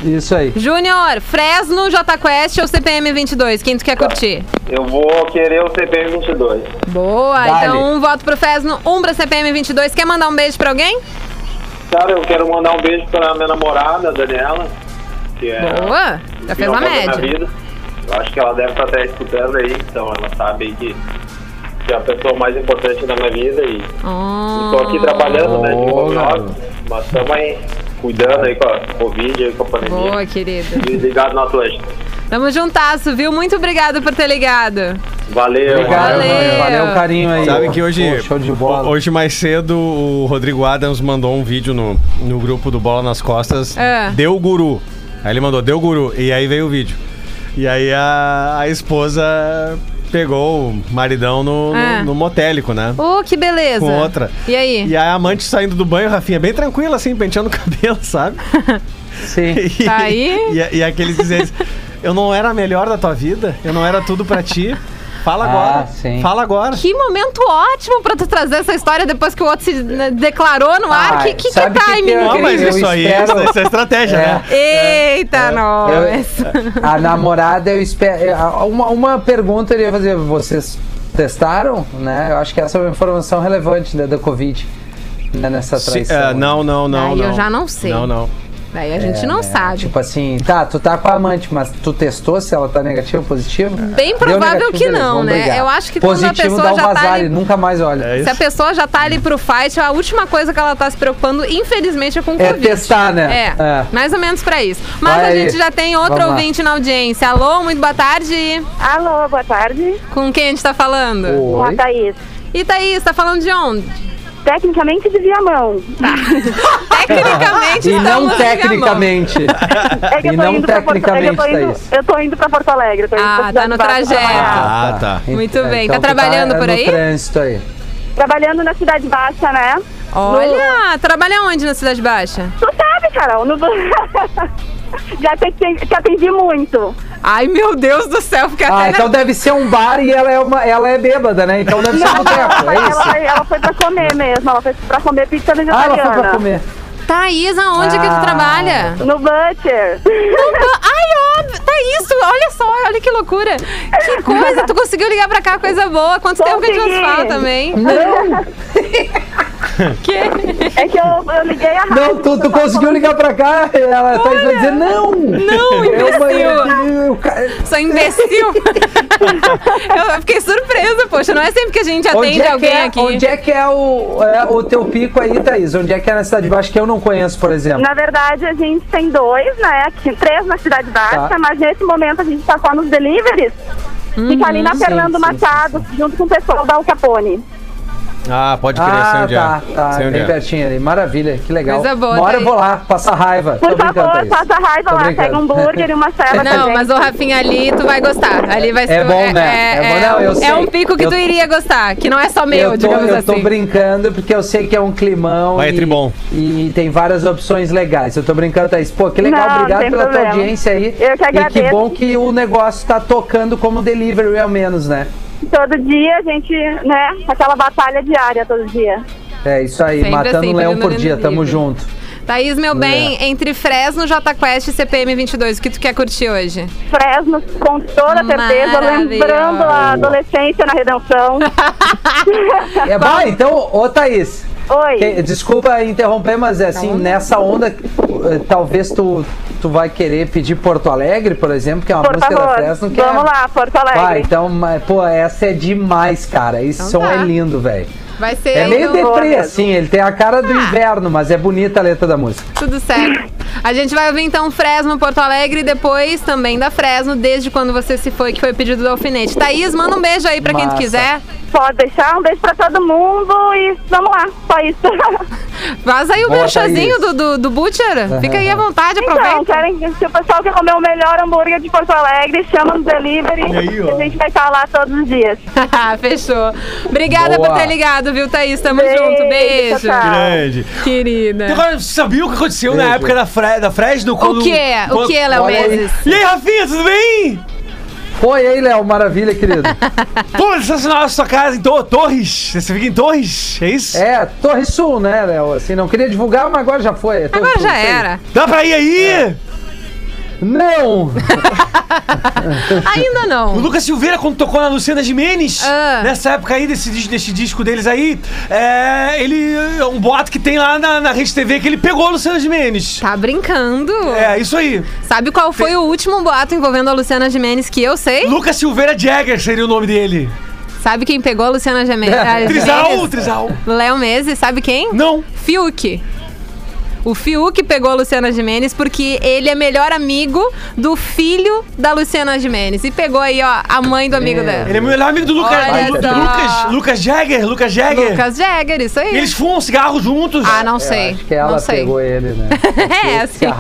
Isso aí. Júnior, Fresno, J Quest ou CPM 22? Quem tu quer curtir? Eu vou querer o CPM 22. Boa, Dale. então um voto pro Fresno, um pra CPM 22. Quer mandar um beijo pra alguém? Cara, eu quero mandar um beijo pra minha namorada, Daniela. Que é Boa, já fez a amor da minha média. Eu acho que ela deve estar até escutando aí, então ela sabe aí que, é a pessoa mais importante da minha vida e Oh. Estou aqui trabalhando, né, de Oh, office, mas estamos aí cuidando aí com a Covid, aí com a pandemia. Boa, querido. Desligado no Atlântico. Tamo juntasso, viu? Muito obrigado por ter ligado. Valeu. Obrigado, Valeu. Valeu o carinho aí. Sabe que hoje, Pô, show de bola. hoje mais cedo, o Rodrigo Adams mandou um vídeo no, no grupo do Bola nas Costas. É. Deu guru. Aí ele mandou, deu guru. E aí veio o vídeo. E aí a, a esposa pegou o maridão no, no- É. no motélico, né? Oh, que beleza. Com outra. E aí? E a amante saindo do banho, Rafinha, bem tranquila, assim, penteando o (laughs) cabelo, sabe? Sim. (laughs) E, Tá aí? E, e aqueles dizeres, eu não era a melhor da tua vida, eu não era tudo pra ti. Fala Ah, agora. sim. Fala agora. Que momento ótimo pra tu trazer essa história depois que o outro se né, declarou no ar. Ah, que, que, que timing? que eu- Não, mas eu isso aí, espero- isso é estratégia, É. né? Eita, nós. Eu- a namorada, eu espero. Uma, uma pergunta eu ia fazer: vocês testaram? Né? Eu acho que essa é uma informação relevante né, da Covid né, nessa Sim, traição. é, não, não, não, Aí eu não. já não sei. Não, não. Daí a gente É, não né? sabe. Tipo assim, tá, tu tá com a amante, mas tu testou se ela tá negativa ou positiva? Bem provável negativo, que não, né? brigar. Eu acho que quando a Positivo pessoa dá um já tá ali- nunca mais olha. É Se a pessoa já tá ali pro fight, a última coisa que ela tá se preocupando, infelizmente, é com o É Covid. testar, né? É, É. mais ou menos pra isso. Mas Vai a aí. gente já tem outro Vamos lá. ouvinte na audiência. Alô, muito boa tarde. Alô, boa tarde. Com quem a gente tá falando? Com a Oi? Thaís. E Thaís, tá falando de onde? Tecnicamente de Viamão. (laughs) Tecnicamente E não tecnicamente. É que E eu tô não indo pra Porto, é que eu tô tecnicamente, indo, Thaís. eu tô indo pra Porto Alegre. eu Tô indo Ah, tá Cidade no Baixa trajeto. trabalhar. Ah, tá. Muito bem. Tá tu trabalhando por no aí? trânsito aí. Trabalhando na Cidade Baixa, né? Olha, trabalha onde na Cidade Baixa? Tu sabe, Carol. No... (laughs) Já te, te atendi muito. Ai, meu Deus do céu, fica Ah, até então deve ser um bar e ela é, uma, ela é bêbada, né? Então deve ser um boteco, ela, é isso? ela, ela foi pra comer mesmo. Ela foi pra comer pizza Ah, ela foi pra comer. Thaís, aonde que tu Ah. trabalha? No Butcher. Ai, óbvio, tá isso, olha só, olha que loucura. Que coisa, tu conseguiu ligar pra cá, coisa boa. Quanto tempo que a gente não se fala Consegui. também? Não, (laughs) Que? É que eu, eu liguei a rádio. não, tu, tu conseguiu ligar pra cá? Ela tá vai dizer não. Não, Eu, imbecil. eu, eu, Sou imbecil. (laughs) eu fiquei surpresa, poxa, não é sempre que a gente Onde atende é, que alguém é, aqui. onde é que é o, é o teu pico aí, Thaís? Onde é que é na Cidade Baixa que eu não conheço, por exemplo? Na verdade, a gente tem dois, né? Aqui, três na Cidade Baixa, Tá. mas nesse momento a gente tá só nos deliveries. Fica ali na sim, Fernando sim, Machado, junto com o pessoal da Al Capone. Ah, pode crer, sei Ah, onde tá, é. tá, Sei onde bem é. pertinho ali. Maravilha, que legal. Coisa boa, Uma hora eu vou lá, passar raiva. Por Tô brincando, favor, faça raiva Tô lá, brincando. pega um hambúrguer e uma cela Não, mas o Rafinha ali, tu vai gostar. Ali vai ser. É bom, né? É, É bom, não, eu é sei. um pico que Eu- tu iria gostar, que não é só meu, eu tô, digamos eu tô assim. brincando porque eu sei que é um climão. Vai, e, tribom. E tem várias opções legais. Eu tô brincando, Thaís. Pô, que legal. Não, Obrigado pela tua problema. audiência aí. Eu que E que agradeço. bom que o negócio tá tocando como delivery ao menos, né? Todo dia a gente, né, aquela batalha diária todo dia. É isso aí, Sempre matando assim, um leão por dia. Tamo junto. Thaís, meu bem, É. entre Fresno, J Quest e CPM 22, o que tu quer curtir hoje? Fresno, com toda certeza, lembrando a adolescência na redenção. (laughs) É, vai, então, ô Thaís. Oi. que- desculpa interromper, mas é assim, nessa onda, eh, talvez tu, tu vai querer pedir Porto Alegre, por exemplo, que é uma Por música da favor, Fresno. Que vamos é... lá, Porto Alegre. Vai, então, mas, pô, essa é demais, cara. Esse Então som tá. é lindo, velho. Vai ser É meio deprê, assim, ele tem a cara do inverno, mas é bonita a letra da música. tudo certo. A gente vai ouvir então Fresno, Porto Alegre e depois também da Fresno, desde quando você se foi, que foi o pedido do alfinete. Thaís, manda um beijo aí pra quem tu Massa. quiser. Pode deixar um beijo pra todo mundo e vamos lá, só isso. (laughs) Faz aí o Thaís. do, do, do Butcher. Fica aí à vontade, Então, aproveita. querem, se o pessoal quer comer o melhor hambúrguer de Porto Alegre, chama no delivery aí, ó. e a gente vai estar lá todos os dias. (laughs) Fechou. Obrigada Boa. por ter ligado, viu, Thaís? Tamo Beijo, junto. Beijo. tchau. Grande. Querida. Agora, você sabia o que aconteceu na Beijo. época da, Fre da Fresno? Quando, O que? O que, Léo Olha aí. Menezes? E aí, Rafinha, tudo bem? Foi aí, Léo, maravilha, querido. (laughs) Pô, sensacional a sua casa em Tor- Torres. Você fica em Torres? É isso? É, Torre Sul, né, Léo? Assim, não queria divulgar, mas agora já foi. É Agora Sul, já era. Dá pra ir aí? Não! (laughs) Ainda O não. Lucas Silveira, quando tocou na Luciana Gimenez, Ah. nessa época aí, desse, desse disco deles aí, é, ele. É um boato que tem lá na, na Rede TV que ele pegou a Luciana Gimenez. Tá brincando? É, isso aí. Sabe qual foi o último boato envolvendo a Luciana Gimenez que eu sei? Lucas Silveira Jagger seria o nome dele. Sabe quem pegou a Luciana Geme- a Trisal, Gimenez? Trisal. Léo Meses, sabe quem? Não. Fiuk. O Fiuk pegou a Luciana Gimenez porque ele é melhor amigo do filho da Luciana Gimenez. E pegou aí, ó, a mãe do amigo dela. Ele é melhor amigo do do Lu-. Lucas, Lucas Jagger. Lucas Jagger. Lucas Jagger, isso aí. E eles fumam cigarro juntos. Ah, não sei. Acho que ela não sei. pegou ele, né? (laughs) É, Se assim.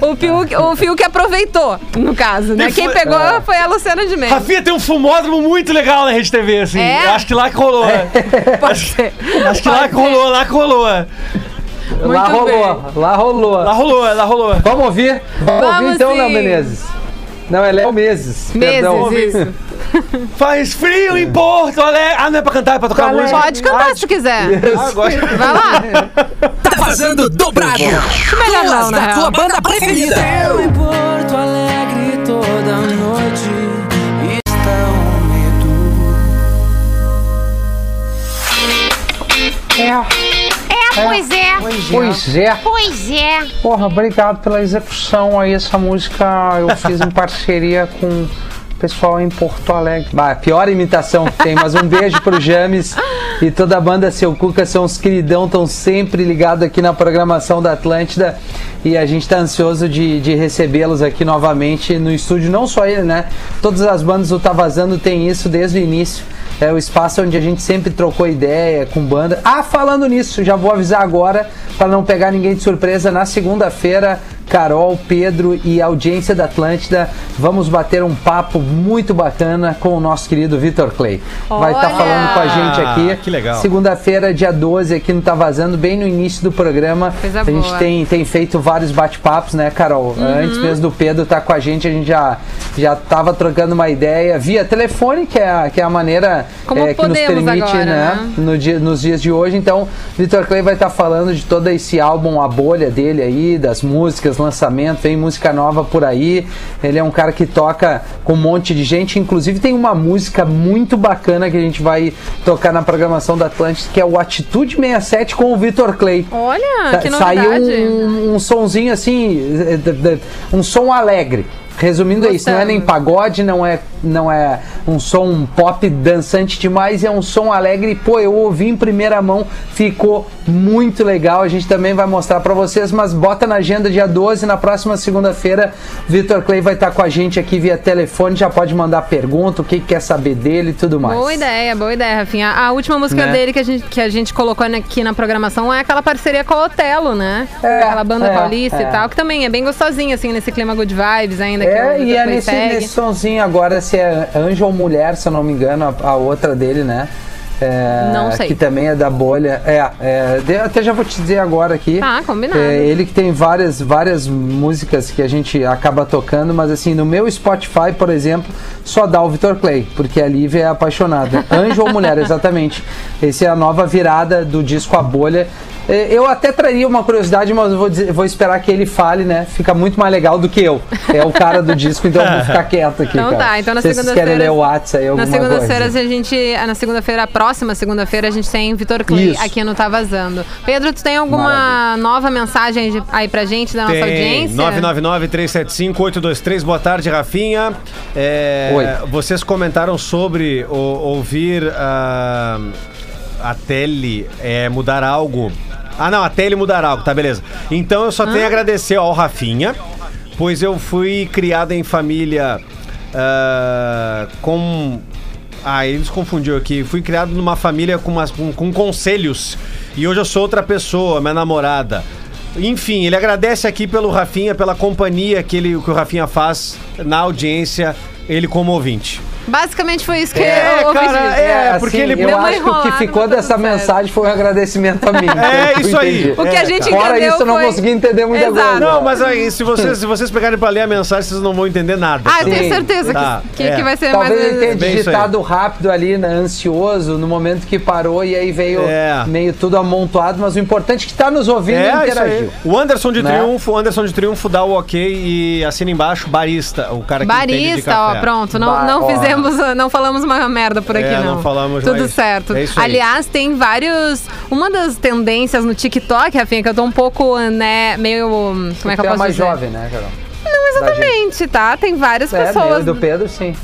o, Fiuk, o Fiuk aproveitou, no caso, né? E Quem foi- pegou É. foi a Luciana Gimenez. Rafinha tem um fumódromo muito legal na Rede TV, assim. É? Eu Acho que lá que rolou. (laughs) Pode ser. Acho que lá Pode que rolou, lá que rolou. Lá Muito rolou, lá rolou. Lá rolou, lá rolou. Vamos ouvir? Vamos, Vamos ouvir então, sim. Léo Menezes. Não, é Léo Meses. perdão. Meses, isso. (laughs) Faz frio em Porto Alegre. Ah, não é pra cantar, é pra tocar é? música. Pode cantar se tu quiser. Ah, agora. Vai lá. (laughs) Tá vazando dobrado. Melhor não, da tua banda preferida. Eu em Porto Alegre toda noite está um medo. É, pois é. Pois é. Pois é. Porra, obrigado pela execução aí. Essa música eu fiz em parceria com o pessoal em Porto Alegre. Bah, pior imitação que tem, mas um beijo pro James e toda a banda Seu Cuca são os queridão, estão sempre ligados aqui na programação da Atlântida e a gente tá ansioso de, de recebê-los aqui novamente no estúdio. Não só ele, né? Todas as bandas do Tá Vazando tem isso desde o início. É o espaço onde a gente sempre trocou ideia com banda. Ah, falando nisso, já vou avisar agora para não pegar ninguém de surpresa. Na segunda-feira, Carol, Pedro e a audiência da Atlântida, vamos bater um papo muito bacana com o nosso querido Vitor Clay. Vai estar Olha! falando com a gente aqui. Ah, que legal. Segunda-feira, dia 12, aqui no Tá Vazando, bem no início do programa. Coisa a gente boa. tem, tem feito vários bate-papos, né, Carol? Uhum. Antes mesmo do Pedro estar com a gente, a gente já, já tava trocando uma ideia via telefone, que é a, que é a maneira é, que nos permite, agora, né? né? no dia- nos dias de hoje. Então, Vitor Clay vai estar falando de todo esse álbum, a bolha dele aí, das músicas, lançamento, vem música nova por aí. Ele é um cara que toca com um monte de gente. Inclusive, tem uma música muito bacana que a gente vai tocar na programação da Atlântica, que é o Atitude 67 com o Vitor Clay. Olha, Sa- que Saiu novidade. um, um sonzinho assim, eh, um som alegre. Resumindo é isso, não é nem pagode, não é, não é um som pop dançante demais, é um som alegre. Pô, eu ouvi em primeira mão, ficou muito legal. A gente também vai mostrar pra vocês, mas bota na agenda dia 12, na próxima segunda-feira, Vitor Clay vai estar com a gente aqui via telefone. Já pode mandar pergunta, o que que quer saber dele e tudo mais. Boa ideia, boa ideia, Rafinha. A última música Né? dele que a, gente, que a gente colocou aqui na programação é aquela parceria com a Otelo, né? É, aquela banda é, paulista é. e tal, que também é bem gostosinha, assim, nesse clima good vibes ainda. É, e é nesse, segue. nesse sonzinho agora, se é anjo ou mulher, se eu não me engano, a, a outra dele, né? É, Não sei. Que também é da bolha. É, é, até já vou te dizer agora aqui. Tá, combinado. É, ele que tem várias, várias músicas que a gente acaba tocando, mas assim, no meu Spotify, por exemplo, só dá o Vitor Clay, porque a Lívia é apaixonada. Anjo ou mulher, (laughs) exatamente. Essa é a nova virada do disco A Bolha. É, Eu até traria uma curiosidade, mas eu vou, dizer- vou esperar que ele fale, né? Fica muito mais legal do que eu. É o cara do disco, então eu vou ficar quieto aqui. Então cara. tá, então na Se vocês segunda-feira. querem ler o WhatsApp aí, alguma Na segunda-feira a gente. Na segunda-feira, a próxima segunda-feira, a gente tem Vitor Clay Isso. aqui no Tá Vazando. Pedro, tu tem alguma nova mensagem aí pra gente da nossa Tem audiência? 999-375-823. Boa tarde, Rafinha. É, Oi. Vocês comentaram sobre o- ouvir ah, a tele é, mudar algo. Ah, não, a tele mudar algo, tá, beleza. Então eu só tenho a agradecer ao Rafinha, pois eu fui criado em família ah, com. Ah, ele nos confundiu aqui. Fui criado numa família com, umas- com, com conselhos. E hoje eu sou outra pessoa, minha namorada. Enfim, ele agradece aqui pelo Rafinha, pela companhia que, ele, que o Rafinha faz na audiência, ele como ouvinte. Basicamente foi isso que É, eu ouvi cara, dizer. é, assim, porque ele- eu acho que o que ficou dessa mensagem foi um agradecimento a mim. (laughs) É, Eu isso aí. O que a gente Fora entendeu isso, eu não foi- consegui entender muita Exato. coisa. Não, mas aí, se vocês, se vocês pegarem pra ler a mensagem, vocês não vão entender nada. Ah, eu Sim. tenho certeza Tá, que, que, é. que vai ser Talvez mais. ele tenha digitado rápido ali, né, ansioso, no momento que parou e aí veio É. meio tudo amontoado, mas o importante é que tá nos ouvindo e É, aí. interagiu. O Anderson de Né? Triunfo, o Anderson de Triunfo dá o ok e assina embaixo, barista, o cara que de Barista, ó, pronto. Não, Ba- não ó. Fizemos, (laughs) não falamos uma merda por aqui, É, não. não falamos, Tudo certo. é isso aí. Aliás, tem vários. Uma das tendências no TikTok, Rafinha, que eu tô um pouco, né, meio. Como é que eu é posso mais dizer? jovem, né, Carol? Exatamente, tá? Tem várias É, meu pessoas. e do Pedro, sim.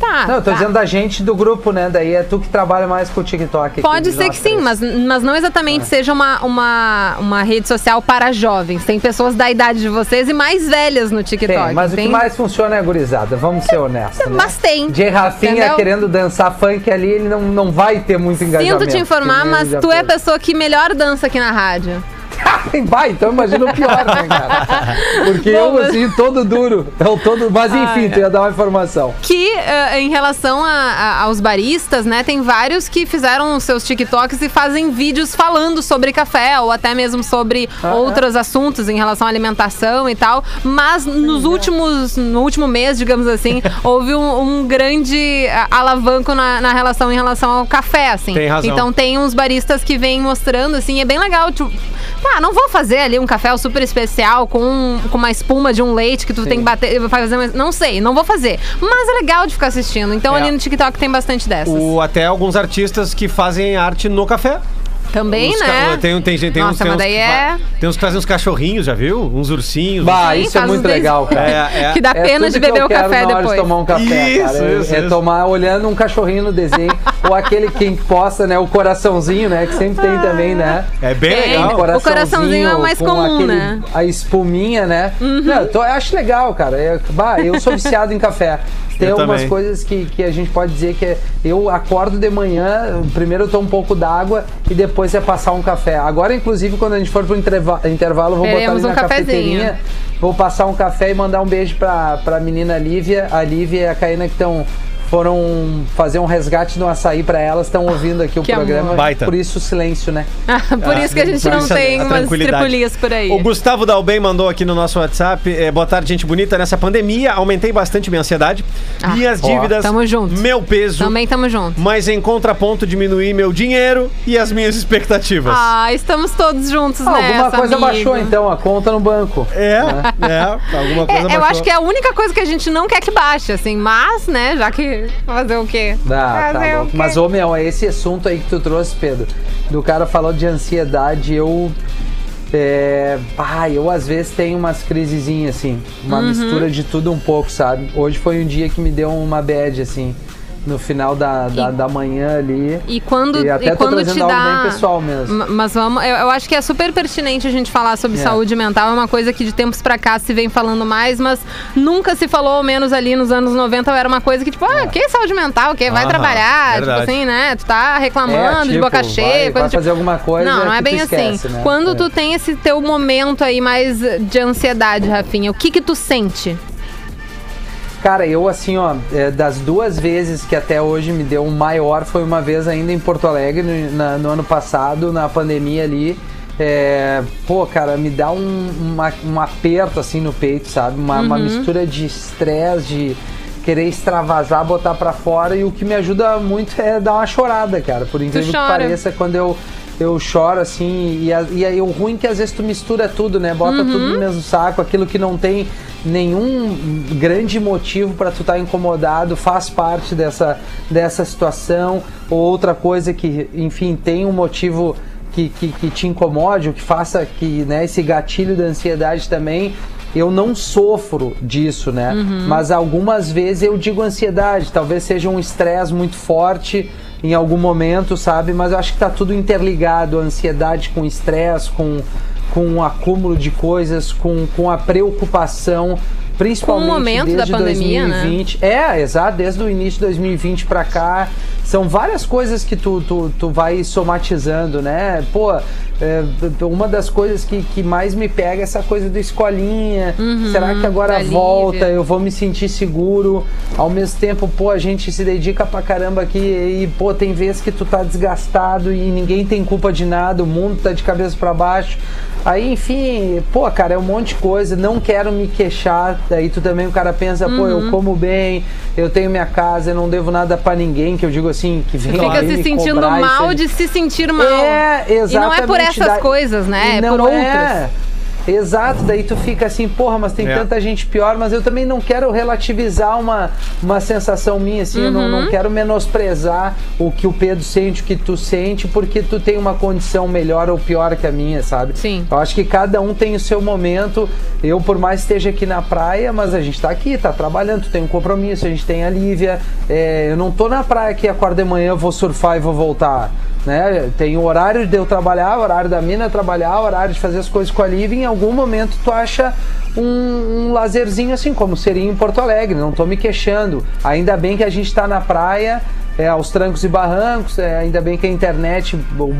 Tá. Não, eu tô tá. dizendo da gente do grupo, né? Daí é tu que trabalha mais com o TikTok. aqui, Pode de ser que sim, mas, mas não É. exatamente seja uma, uma, uma rede social para jovens. Tem pessoas da idade de vocês e mais velhas no TikTok. Tem, mas o Tem- que mais funciona é a gurizada, vamos ser honestos. né? Mas tem. De Rafinha Entendeu? querendo dançar funk ali, ele não, não vai ter muito engajamento. Sinto te informar, mas tu é a pessoa que melhor dança aqui na rádio. (laughs) Vai, então imagina o pior, né, cara? Porque Bom, eu, assim, todo duro. Eu todo... Mas enfim, tu ia dar uma informação. Que eh, em relação a- a- aos baristas, né, tem vários que fizeram seus TikToks e fazem vídeos falando sobre café ou até mesmo sobre Ah, outros assuntos em relação à alimentação e tal. Mas nos últimos, no último mês, digamos assim, (laughs) houve um, um grande ah, alavanco na, na relação em relação ao café, assim. Tem razão. Então tem uns baristas que vêm mostrando, assim, é bem legal. Tipo, tá, não vou fazer ali um café super especial com, com uma espuma de um leite que tu tem que bater, fazer, uma- não sei, não vou fazer. Mas é legal de ficar assistindo. Então É. ali no TikTok tem bastante dessas. O, até alguns artistas que fazem arte no café. Também, Uns né? ca- Tem, tem, tem, tem uns, Nossa, tem uns daí que é- Tem uns que fazem uns cachorrinhos, já viu? Uns ursinhos. Bah, Sim, isso é muito legal, cara. É, é. Que dá É pena de beber o café depois. de tomar um café, Isso, cara. É- isso, é isso. tomar olhando um cachorrinho no desenho. ou aquele quem posta, né? O coraçãozinho, né? Que sempre tem também, né? É bem Tem. legal. O coraçãozinho é o mais com comum, né? Uhum. A espuminha, né? Não, eu, tô- eu acho legal, cara. Bah, eu sou viciado em café. Tem Eu algumas também. coisas que, que a gente pode dizer que é, eu acordo de manhã, primeiro eu tomo um pouco d'água e depois é passar um café. Agora, inclusive, quando a gente for pro interva- intervalo, vou botar ali Teremos na um cafezinho. cafeteria. Vou passar um café e mandar um beijo pra, pra menina Lívia. A Lívia e a Caína que estão foram fazer um resgate no açaí pra elas, estão ouvindo aqui o Que programa. Por isso o silêncio, né? Por isso que a gente não a- tem a umas tranquilidade. tripulias por aí. O Gustavo Dalben mandou aqui no nosso WhatsApp. é, boa tarde, gente bonita. Nessa pandemia, aumentei bastante minha ansiedade. Ah, minhas ó, dívidas. tamo junto. Meu peso. Também tamo junto. Mas em contraponto, diminuí meu dinheiro e as minhas expectativas. Ah, estamos todos juntos, Ah, né? alguma coisa baixou então, a conta no banco. É, é, alguma coisa É, eu baixou. acho que é a única coisa que a gente não quer que baixe, assim, mas, né, já que fazer o quê? Ah, Fazer tá o louco. quê? Mas, ô meu, é esse assunto aí que tu trouxe, Pedro. Do cara falou de ansiedade, eu. É, ah, eu às vezes tenho umas crisezinhas, assim. Uma Uhum. mistura de tudo um pouco, sabe? Hoje foi um dia que me deu uma bad, assim. No final da, da, E- da manhã ali. E quando, E até e tô quando trazendo te algo dá. bem pessoal mesmo. Ma- Mas vamos, eu, eu acho que é super pertinente a gente falar sobre É. saúde mental. É uma coisa que de tempos pra cá se vem falando mais, mas nunca se falou, ao menos ali nos anos 90, era uma coisa que, tipo, ah, que saúde mental? Que vai Aham, trabalhar? verdade. Tipo assim, né? Tu tá reclamando de tipo, boca vai- cheia, vai coisa tipo- fazer alguma coisa Não, não é bem esquece, assim. né? Quando É. tu tem esse teu momento aí mais de ansiedade, Rafinha, o que que tu sente? Cara, eu assim, ó, é, das duas vezes que até hoje me deu um maior, foi uma vez ainda em Porto Alegre, no, na- no ano passado, na pandemia ali. É, pô, cara, me dá um, uma- um aperto assim no peito, sabe? Uma, uma Uhum. mistura de estresse, de querer extravasar, botar pra fora. E o que me ajuda muito é dar uma chorada, cara. Por incrível que pareça, quando eu, eu choro assim. E, a- e aí o ruim é que às vezes tu mistura tudo, né? Bota Uhum. tudo no mesmo saco, aquilo que não tem nenhum grande motivo para tu estar incomodado, faz parte dessa, dessa situação, ou outra coisa que, enfim, tem um motivo que, que, que te incomode, ou que faça que, né, esse gatilho da ansiedade também. Eu não sofro disso, né? Mas algumas vezes eu digo ansiedade, talvez seja um estresse muito forte em algum momento, sabe? Mas eu acho que tá tudo interligado, a ansiedade com estresse, com com um acúmulo de coisas, com, com a preocupação, principalmente Com o momento da desde pandemia, né? 2020. É, exato, desde o início de 2020 pra cá. São várias coisas que tu, tu, tu vai somatizando, né? Pô, é, uma das coisas que, que mais me pega é essa coisa da escolinha. Será que agora da volta? Eu vou me sentir seguro. Ao mesmo tempo, pô, a gente se dedica pra caramba aqui e, pô, tem vezes que tu tá desgastado e ninguém tem culpa de nada, o mundo tá de cabeça pra baixo. Aí, enfim, pô, cara, é um monte de coisa, não quero me queixar. Daí tu também, o cara pensa, pô, Uhum. eu como bem, eu tenho minha casa, eu não devo nada pra ninguém, que eu digo assim, que vem Fica se sentindo mal de se sentir mal. É, E não é por exatamente, essas da- coisas, né? É por outras. Exato, daí tu fica assim, porra, mas tem É. tanta gente pior, mas eu também não quero relativizar uma, uma sensação minha, assim, eu não, não quero menosprezar o que o Pedro sente, o que tu sente, porque tu tem uma condição melhor ou pior que a minha, sabe? Sim. Eu acho que cada um tem o seu momento. Eu, por mais que esteja aqui na praia, mas a gente tá aqui, tá trabalhando, tu tem um compromisso, a gente tem a Lívia. É, eu não tô na praia que acordo de manhã, vou surfar e vou voltar. Né? Tem o horário de eu trabalhar, o horário da mina trabalhar, o horário de fazer as coisas com a Lívia. Em algum momento tu acha um, um lazerzinho assim, como seria em Porto Alegre. Não tô me queixando. Ainda bem que a gente tá na praia é, aos trancos e barrancos, é, ainda bem que a internet, ou,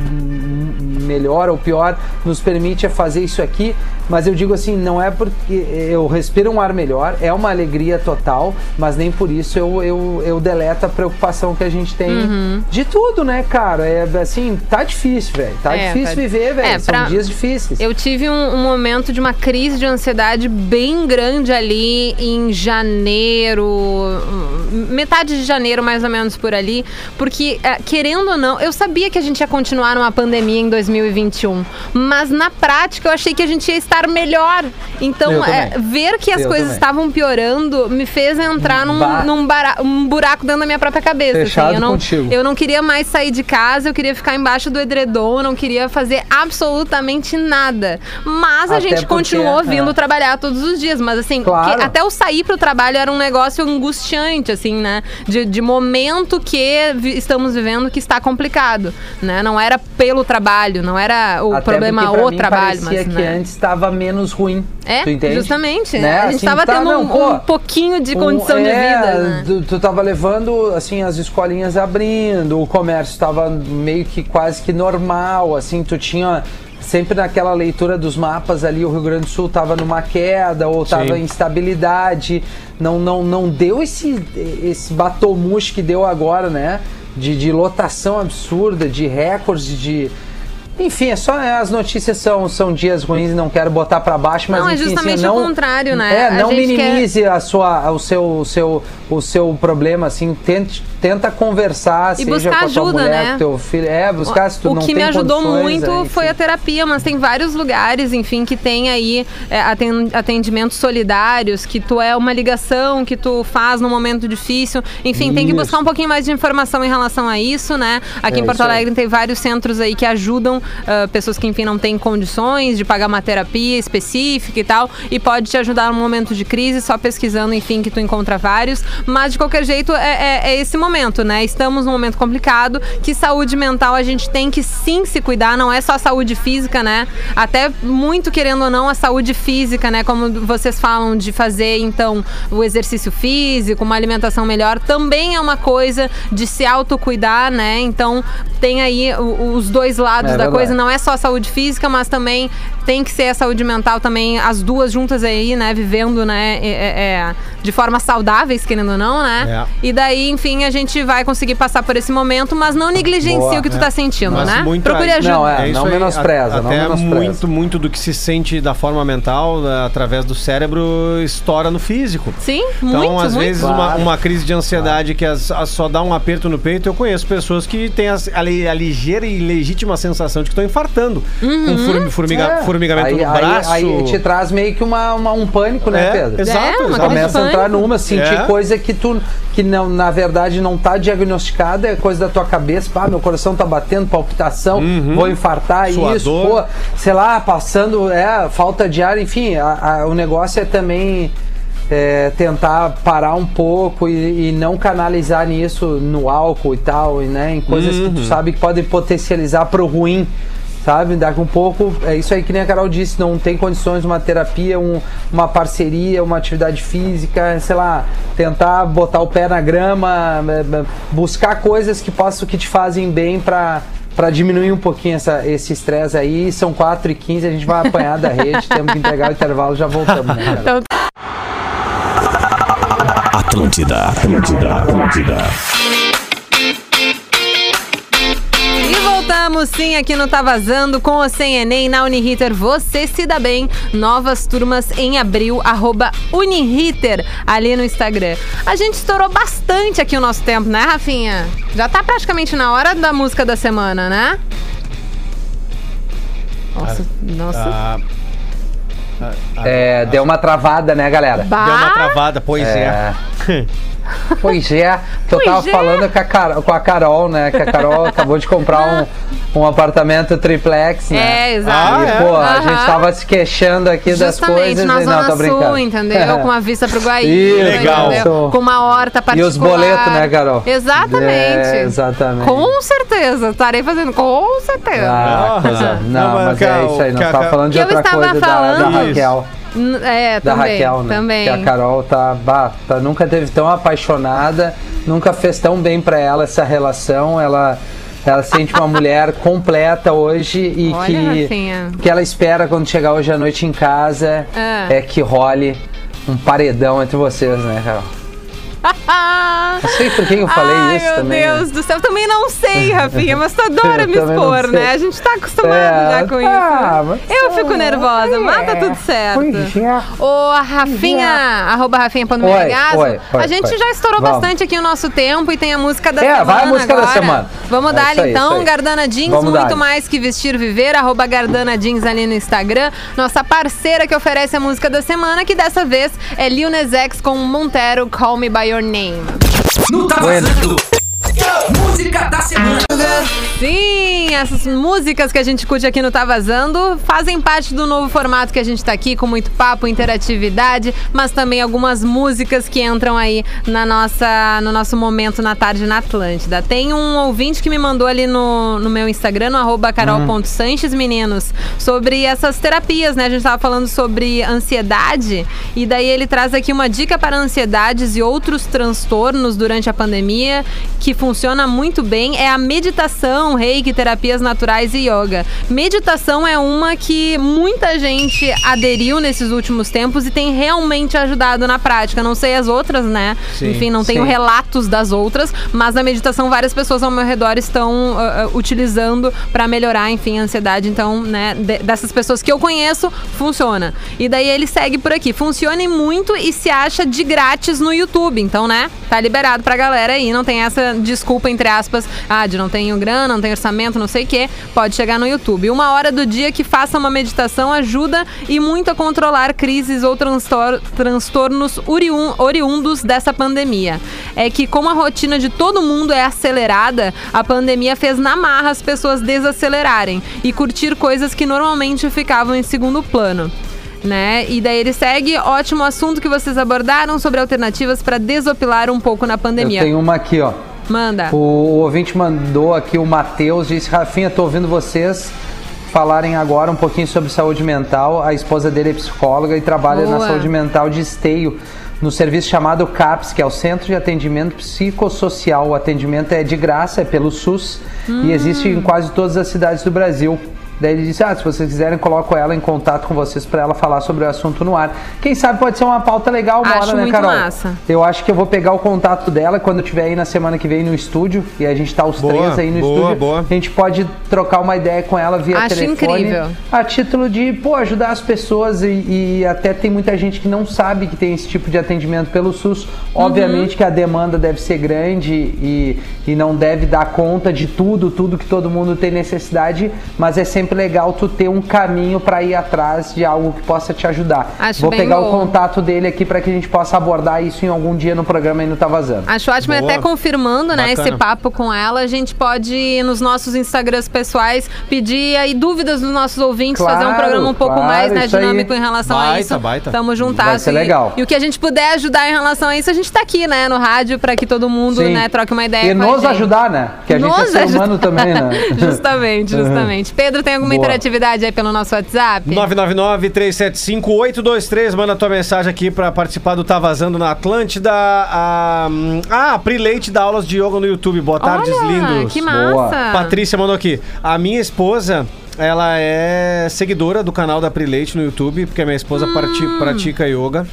melhor ou pior, nos permite fazer isso aqui, mas eu digo assim, não é porque eu respiro um ar melhor, é uma alegria total, mas nem por isso eu, eu, eu deleto a preocupação que a gente tem de tudo, né, cara? É assim, tá difícil, velho. Tá É, difícil tá- viver, velho. é, São pra- dias difíceis. Eu tive um, um momento de uma crise de ansiedade bem grande ali em janeiro, hum, metade de janeiro mais ou menos por ali, porque eh, querendo ou não, eu sabia que a gente ia continuar numa pandemia em 2021, mas na prática eu achei que a gente ia estar melhor. Então, também. ver que as Eu coisas também. estavam piorando me fez entrar num, Ba- num, bara- um buraco dentro da minha própria cabeça. assim. Fechado eu não, contigo. eu não queria mais sair de casa, eu queria ficar embaixo do edredom, não queria fazer absolutamente nada. Mas a Até gente porque, continuou vindo é. trabalhar todos os dias. Mas assim, Claro. até eu sair pro trabalho era um negócio angustiante, assim, né? De, de momento que vi- estamos vivendo que está complicado, né? Não era pelo trabalho, não era o Até problema o mim trabalho, parecia mas que né? antes estava menos ruim. É, justamente. Né? A gente Assim, tava tá, tendo não, um, pô, um pouquinho de Um- condição de é, vida, né? Tu, tu tava levando, assim, as escolinhas abrindo, o comércio tava meio que quase que normal, assim, tu tinha sempre naquela leitura dos mapas ali, o Rio Grande do Sul tava numa queda ou tava em instabilidade, não, não, não deu esse, esse batomush que deu agora, né? De, de lotação absurda, de recordes, de... Enfim, é só é, as notícias são, são dias ruins e não quero botar pra baixo, mas Não, é enfim, assim, justamente não, o contrário, né? É, A não gente quer- minimize a sua, o, seu, o, seu, o seu problema, assim, tente, tenta conversar, E seja buscar com a tua ajuda, mulher, né? teu filho. É, buscar se tu o não que tem me ajudou condições, muito aí, foi a terapia, mas tem vários lugares, enfim, que tem aí é, aten- atendimentos solidários, que tu é uma ligação que tu faz num momento difícil. Enfim, tem que Isso. buscar um pouquinho mais de informação em relação a isso, né? Aqui É em Porto isso. Alegre tem vários centros aí que ajudam ah, pessoas que, enfim, não têm condições de pagar uma terapia específica e tal, e pode te ajudar num momento de crise, só pesquisando, enfim, que tu encontra vários. Mas de qualquer jeito, é, é- é esse momento, né? Estamos num momento complicado, que saúde mental a gente tem que sim se cuidar, não é só saúde física, né? Até muito querendo ou não, a saúde física, né? Como vocês falam de fazer, então, o exercício físico, uma alimentação melhor, também é uma coisa de se autocuidar, né? Então, tem aí os dois lados É da. Coisa, não é só a saúde física, mas também tem que ser a saúde mental também, as duas juntas aí, né? Vivendo, né? é- é- é, de forma saudáveis, querendo ou não, né? É. E daí, enfim, a gente vai conseguir passar por esse momento, mas não negligencie Boa, o que tu é. tá sentindo, Mas né? muito Procure ajuda. Não, é. isso menospreza, a- não Até menospreza. muito, muito do que se sente da forma mental, né, através do cérebro, estoura no físico. Sim, Então, muito, às muito. vezes, uma, Claro. uma crise de ansiedade que as- as só dá um aperto no peito, eu conheço pessoas que têm as- a, a ligeira e legítima sensação de que estão infartando. Uhum. Com formi- formiga- É. formigamento aí, no aí- braço. Aí, te traz meio que uma, uma- um pânico, né, É, Pedro? exato, É, exato. Começa a entrar numa, sentir É. coisa que tu que não, na verdade não tá diagnosticada, é coisa da tua cabeça, pá, meu coração tá batendo, palpitação, vou infartar, Suador. isso, pô, sei lá, passando, é, falta de ar, enfim, a- a- o negócio é também é, tentar parar um pouco e, e não canalizar nisso no álcool e tal, e, né, em coisas que tu sabe que podem potencializar pro ruim. Sabe, daqui um pouco, é isso aí que nem a Carol disse, não tem condições, uma terapia, um- uma parceria, uma atividade física, sei lá, tentar botar o pé na grama, é, é, buscar coisas que possam, que te fazem bem pra, pra diminuir um pouquinho essa, esse estresse aí. São 4 e 15 a gente vai apanhar da rede, (laughs) temos que entregar o intervalo, já voltamos, né, Atlântida, Atlântida, Atlântida. E voltamos sim aqui no Tá Vazando com o Sem Enem na Uniriter. Você se dá bem. Novas turmas em abril, arroba Uniriter, ali no Instagram. A gente estourou bastante aqui o nosso tempo, né, Rafinha? Já tá praticamente na hora da música da semana, né? Nossa, nossa. Ah, É, deu uma travada, né, galera? Bah, Deu uma travada, pois é. É. (laughs) Pois é, que eu Pois tava é. falando com a, Carol, com a Carol, né? Que a Carol (laughs) acabou de comprar um, um apartamento triplex, né? É, E, exato. é? pô, a Aham. gente tava se queixando aqui das Justamente coisas. na e- Zona não, tô brincando. Sul, entendeu? Com uma vista pro Guaíba, Isso, legal. entendeu? Com uma horta E particular. os boletos, né, Carol? Exatamente. É, exatamente. Com certeza. Estarei fazendo com certeza. Ah, Ah, coisa- não, não, mas mas a- é isso aí, a- tava falando de outra estava coisa da, da falando- Raquel. N- É, Da também. Raquel, né? Também. Que a Carol tá, bah, tá- nunca teve tão apaixonada, nunca fez tão bem pra ela essa relação. Ela, ela se sente uma (laughs) mulher completa hoje e Olha, que, Rafinha. que ela espera quando chegar hoje à noite em casa Ah. é que role um paredão entre vocês, né, Carol? Não sei por que eu falei Ai, isso meu também. né? Deus do céu. Também não sei, Rafinha, mas tu adora me expor, né? A gente tá acostumado É, já com tá, isso. mas Eu fico nervosa, mas tá tudo certo. É. Ô, Rafinha, arroba Rafinha Ponto Oi, oi, oi, a gente já estourou Vamos. bastante aqui o nosso tempo e tem a música da É, semana vai a música da agora. semana. Vamos É dar então, aí. Gardana Jeans, Vamos muito mais que vestir viver, arroba Gardana Jeans ali no Instagram. Nossa parceira que oferece a música da semana, que dessa vez é Lil Nas X com Montero, Call Me By Your Name. Não tá Bueno. Música da semana. Sim, essas músicas que a gente curte aqui no Tá Vazando fazem parte do novo formato que a gente tá aqui, com muito papo, interatividade, mas também algumas músicas que entram aí na nossa, no nosso momento na tarde na Atlântida. Tem um ouvinte que me mandou ali no, no meu Instagram, no arroba carol.sanches, meninos, sobre essas terapias, né? A gente tava falando sobre ansiedade e daí ele traz aqui uma dica para ansiedades e outros transtornos durante a pandemia que funciona muito bem é a meditação, reiki, terapias naturais e yoga. Meditação é uma que muita gente aderiu nesses últimos tempos e tem realmente ajudado na prática. Não sei as outras, né? Sim, Enfim, não tenho sim. relatos das outras, mas a meditação várias pessoas ao meu redor estão ah, ah, utilizando para melhorar, enfim, a ansiedade. Então, né, de- dessas pessoas que eu conheço, funciona. E daí ele segue por aqui. Funcione muito e se acha de grátis no YouTube. Então, né, tá liberado pra galera aí. Não tem essa desculpa, entre aspas, ah, de não tenho grana, não tenho orçamento, não sei o quê. Pode chegar no YouTube. Uma hora do dia que faça uma meditação ajuda e muito a controlar crises ou transtor- transtornos oriun- oriundos dessa pandemia. É que como a rotina de todo mundo é acelerada, a pandemia fez na marra as pessoas desacelerarem e curtir coisas que normalmente ficavam em segundo plano. Né? E daí ele segue, ótimo assunto que vocês abordaram sobre alternativas para desopilar um pouco na Eu pandemia. tenho uma aqui, ó. Manda. O, o ouvinte mandou aqui, o Matheus, disse: Rafinha, tô ouvindo vocês falarem agora um pouquinho sobre saúde mental. A esposa dele é psicóloga e trabalha Boa. na saúde mental de esteio. No serviço chamado CAPS, que é o Centro de Atendimento Psicossocial. O atendimento é de graça, é pelo SUS e existe em quase todas as cidades do Brasil. Daí ele disse: Ah, se vocês quiserem, coloco ela em contato com vocês para ela falar sobre o assunto no ar. Quem sabe pode ser uma pauta legal uma Acho hora, né, muito Carol? massa. Eu acho que eu vou pegar o contato dela quando eu estiver aí na semana que vem no estúdio. E a gente tá os Boa, três aí no boa, estúdio. boa. A gente pode trocar uma ideia com ela via Acho telefone. incrível. A título de, pô, ajudar as pessoas. E, e até tem muita gente que não sabe que tem esse tipo de atendimento pelo SUS. Uhum. Obviamente que a demanda deve ser grande e, e não deve dar conta de tudo, tudo que todo mundo tem necessidade. Mas é sempre legal tu ter um caminho para ir atrás de algo que possa te ajudar. Acho Vou pegar bom. o contato dele aqui para que a gente possa abordar isso em algum dia no programa aí no Tá Vazando. Acho ótimo, e Boa. até confirmando, né, Bacana. esse papo com ela, a gente pode, nos nossos Instagrams pessoais, pedir aí dúvidas dos nossos ouvintes, Claro, fazer um programa um pouco claro, mais né, isso aí. dinâmico em relação a Baita, isso. baita. Tamo juntasso. Ser e- legal. E, o que a gente puder ajudar em relação a isso, a gente tá aqui, né, no rádio, pra que todo mundo, Sim. né, troque uma ideia E com a nos gente. ajudar, né? Porque a gente é Nos ser humano também, né? (laughs) justamente, (laughs) justamente. Pedro, tem alguma Boa. interatividade aí pelo nosso WhatsApp? 999-375-823, manda tua mensagem aqui pra participar do Tá Vazando na Atlântida. A, ah, a Pri Leite dá aulas de yoga no YouTube. Boa tarde, lindos. que Boa. massa. Patrícia mandou aqui. A minha esposa, ela é seguidora do canal da Pri Leite no YouTube, porque a minha esposa prati- pratica yoga.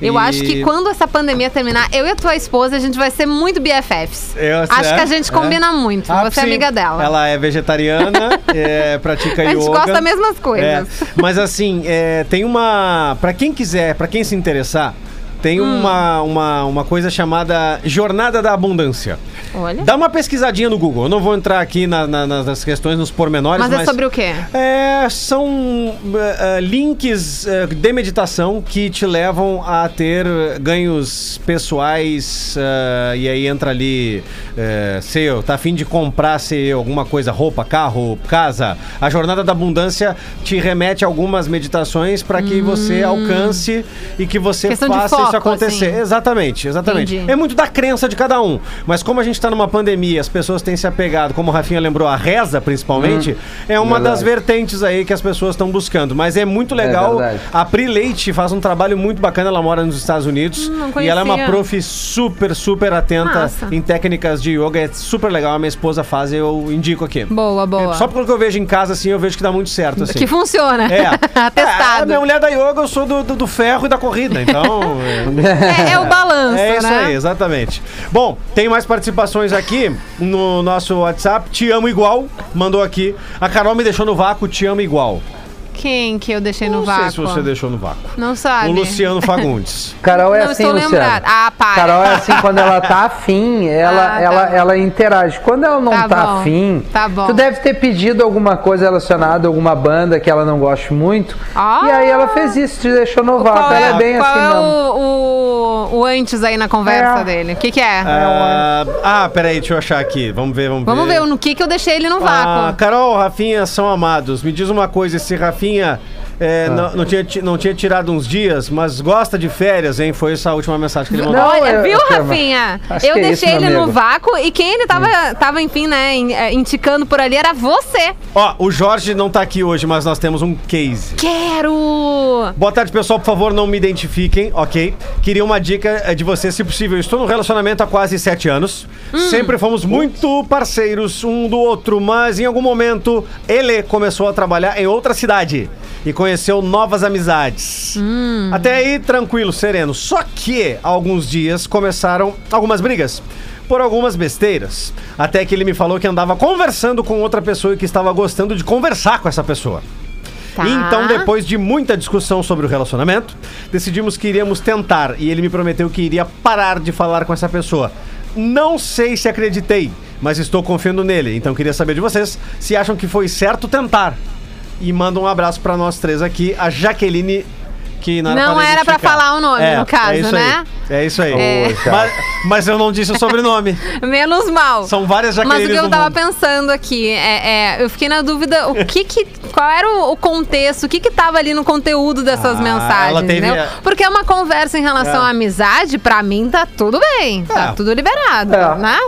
Eu E- acho que quando essa pandemia terminar, eu e a tua esposa, a gente vai ser muito BFFs. Eu- acho é? que a gente combina É. muito. Ah, Você é sim. amiga dela. Ela é vegetariana, (laughs) é, pratica A gente yoga. gosta das mesmas coisas. É, mas assim, é, tem uma. Pra quem quiser, pra quem se interessar, tem uma, uma, uma coisa chamada Jornada da Abundância. Olha. Dá uma pesquisadinha no Google. Eu não vou entrar aqui na- na- nas questões, nos pormenores, Mas mas... é sobre o quê? É, são eh, links eh, de meditação que te levam a ter ganhos pessoais e aí entra ali, eh, seu, tá afim de comprar, sei, alguma coisa, roupa, carro, casa. A jornada da abundância te remete a algumas meditações para que você alcance e que você Hum. Questão faça isso acontecer. assim. Exatamente, exatamente. Entendi. É muito da crença de cada um. Mas como a gente tá numa pandemia, as pessoas têm se apegado, como o Rafinha lembrou, a reza principalmente, é uma verdade. das vertentes aí que as pessoas estão buscando. Mas é muito legal. verdade. a Pri Leite faz um trabalho muito bacana, ela mora nos Estados Unidos. Hum, e ela é uma prof super, super atenta em técnicas de yoga. É super legal. A minha esposa faz, eu indico aqui. Boa, boa. Só pelo que eu vejo em casa, assim, eu vejo que dá muito certo. Assim. Que funciona. É. (laughs) É, Atestado. a minha mulher da yoga, eu sou do, do, do ferro e da corrida, então. (laughs) É, é o balanço, É isso né? aí, exatamente. Bom, tem mais participações aqui no nosso WhatsApp. Te amo igual, mandou aqui. A Carol me deixou no vácuo, te amo igual. Quem que eu deixei no Não vácuo? sei se você deixou no vácuo. Não sabe. O Luciano Fagundes. (laughs) Carol é Não assim, estou Luciano. lembrada. Ah, para. Carol é assim, quando ela tá afim, (laughs) ela, Ah, tá ela, bom. ela interage. Quando ela não Tá tá, bom. afim, Tá bom. tu deve ter pedido alguma coisa relacionada a alguma banda que ela não goste muito. Ah. E aí ela fez isso, te deixou no vácuo. Qual Ela é, é bem qual assim é o, o, o antes aí na conversa É. dele? O que que é? Ah, ah, peraí, deixa eu achar aqui. Vamos ver, vamos, Vamos ver no que que eu deixei ele no vácuo. Ah, Carol, Rafinha são amados. Me diz uma coisa, esse Rafinha Rafinha é, Ah. não, não tinha, ti- não tinha tirado uns dias, mas gosta de férias, hein? Foi essa a última mensagem que ele mandou. Não, Olha, eu- viu, eu- Rafinha? Acho Eu é deixei isso, ele no vácuo e quem ele tava, tava enfim, né, eh, indicando por ali era você. Ó, o Jorge não tá aqui hoje, mas nós temos um case. Quero! Boa tarde, pessoal. Por favor, não me identifiquem, ok? Queria uma dica eh, de você, se possível. Estou num relacionamento há quase sete anos. Sempre fomos muito parceiros um do outro, mas em algum momento ele começou a trabalhar em outra cidade e conheceu novas amizades. Até aí, tranquilo, sereno. Só que, há alguns dias, começaram algumas brigas. Por algumas besteiras. Até que ele me falou que andava conversando com outra pessoa e que estava gostando de conversar com essa pessoa. Tá. Então, depois de muita discussão sobre o relacionamento, decidimos que iríamos tentar e ele me prometeu que iria parar de falar com essa pessoa. Não sei se acreditei, mas estou confiando nele. Então, queria saber de vocês se acham que foi certo tentar. E manda um abraço pra nós três aqui, a Jaqueline, que não era Não pra era pra falar o nome, no caso, é isso né? Aí. É isso aí. É. Mas, mas eu não disse o sobrenome. (laughs) Menos mal. São várias Mas o que eu tava mundo. pensando aqui, é, é, eu fiquei na dúvida, o que que, qual era o, o contexto, o que que tava ali no conteúdo dessas Ah, mensagens, ela teve entendeu? Porque é uma conversa em relação É. à amizade, pra mim tá tudo bem, tá É. tudo liberado, É. né?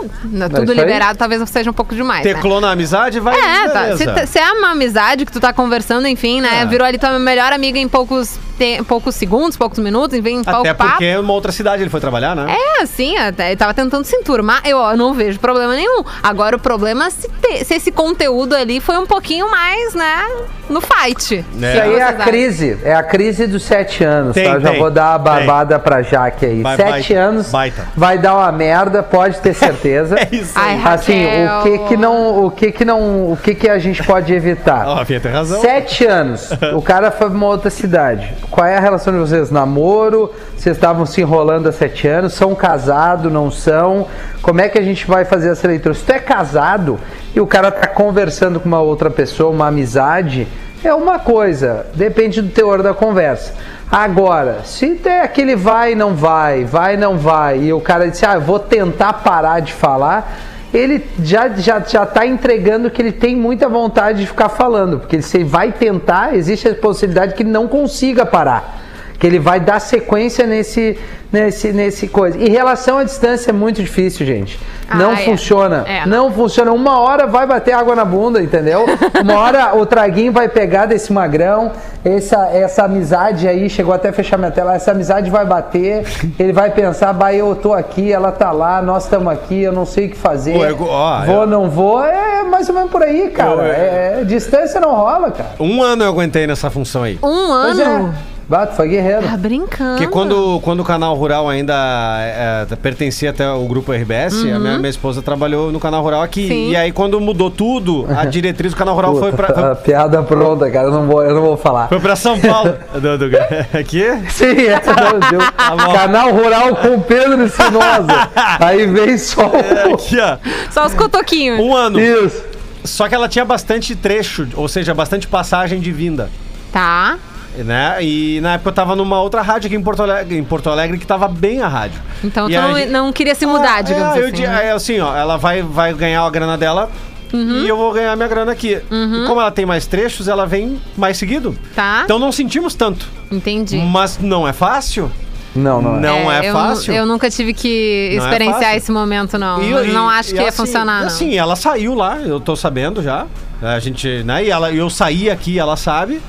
É Tudo liberado talvez seja um pouco demais, né? Teclou na amizade, vai. É, tá. Se, se é uma amizade que tu tá conversando, enfim, né? É. Virou ali tua melhor amiga em poucos, te- poucos segundos, poucos minutos, enfim, pouco Até papo. porque é uma outra cidade ele foi trabalhar, né? É, sim, até, ele tava tentando se enturmar. Eu, ó, não vejo problema nenhum. Agora, o problema é se, te- se esse conteúdo ali foi um pouquinho mais, né, no fight. É. Isso aí é a crise, é a crise dos sete anos, Tem, tá? Eu Já tem, vou dar a barbada pra Jaque aí. Vai, sete baita, anos baita. vai dar uma merda, pode ter certeza. (laughs) É isso Ai, aí. Assim, Raquel. o que que não, o que que não, o que que a gente pode evitar? Ó, Rafinha tem razão. Sete anos. (laughs) O cara foi pra uma outra cidade. Qual é a relação de vocês? Namoro? Vocês estavam se enrolando há sete anos? São casados? Não são? Como é que a gente vai fazer essa leitura? Se tu é casado e o cara tá conversando com uma outra pessoa, uma amizade, é uma coisa. Depende do teor da conversa. Agora, se tem aquele vai e não vai, vai e não vai, e o cara disse, ah, eu vou tentar parar de falar, ele já, já, já tá entregando que ele tem muita vontade de ficar falando, porque se ele vai tentar, existe a possibilidade que ele não consiga parar. Que ele vai dar sequência nesse, nesse, nesse coisa. E relação à distância é muito difícil, gente. Não Ah, é. funciona. É. Não funciona. Uma hora vai bater água na bunda, entendeu? Uma hora o traguinho vai pegar desse magrão. Essa, essa amizade aí, chegou até a fechar minha tela. Essa amizade vai bater. Ele vai pensar, bah, eu tô aqui, ela tá lá, nós estamos aqui, eu não sei o que fazer. Eu- ó, vou, eu- não vou. É mais ou menos por aí, cara. Eu- eu- É, distância não rola, cara. Um ano eu aguentei nessa função aí. Um Pois ano? É. Bato, foi guerreiro. Tá brincando. Porque quando, quando o canal rural ainda é, pertencia até o grupo RBS, a minha, minha esposa trabalhou no canal rural aqui. Uhum. Sim. E aí, quando mudou tudo, a (laughs) diretriz do canal rural foi Puta, pra. a piada pronta, cara. Eu não vou, eu não vou falar. Foi pra São Paulo. (laughs) do, do, (laughs) aqui? Sim, é, não, deu. Tá. Canal Rural com Pedro Sinosa. Aí vem só o... Aqui, ó. Só os cotoquinhos. Um ano. Isso. Só que ela tinha bastante trecho, ou seja, bastante passagem de vinda. Tá. Né? E na época eu tava numa outra rádio aqui em Porto Alegre, em Porto Alegre que tava bem a rádio. Então E tu a não, gente- não queria se mudar, Ah, digamos é, eu assim. di- né? é assim, ó, ela vai, vai ganhar a grana dela Uhum. e eu vou ganhar minha grana aqui. E como ela tem mais trechos, ela vem mais seguido. Tá. Então não sentimos tanto. Entendi. Mas não é fácil. Não, não é. Não é, eu, fácil. Eu nunca tive que Não é experienciar fácil. esse momento, não. E- Mas e- não acho e que ia assim- funcionar, não. Assim, ela saiu lá, eu tô sabendo já. A gente, né? E ela, eu saí aqui, ela sabe.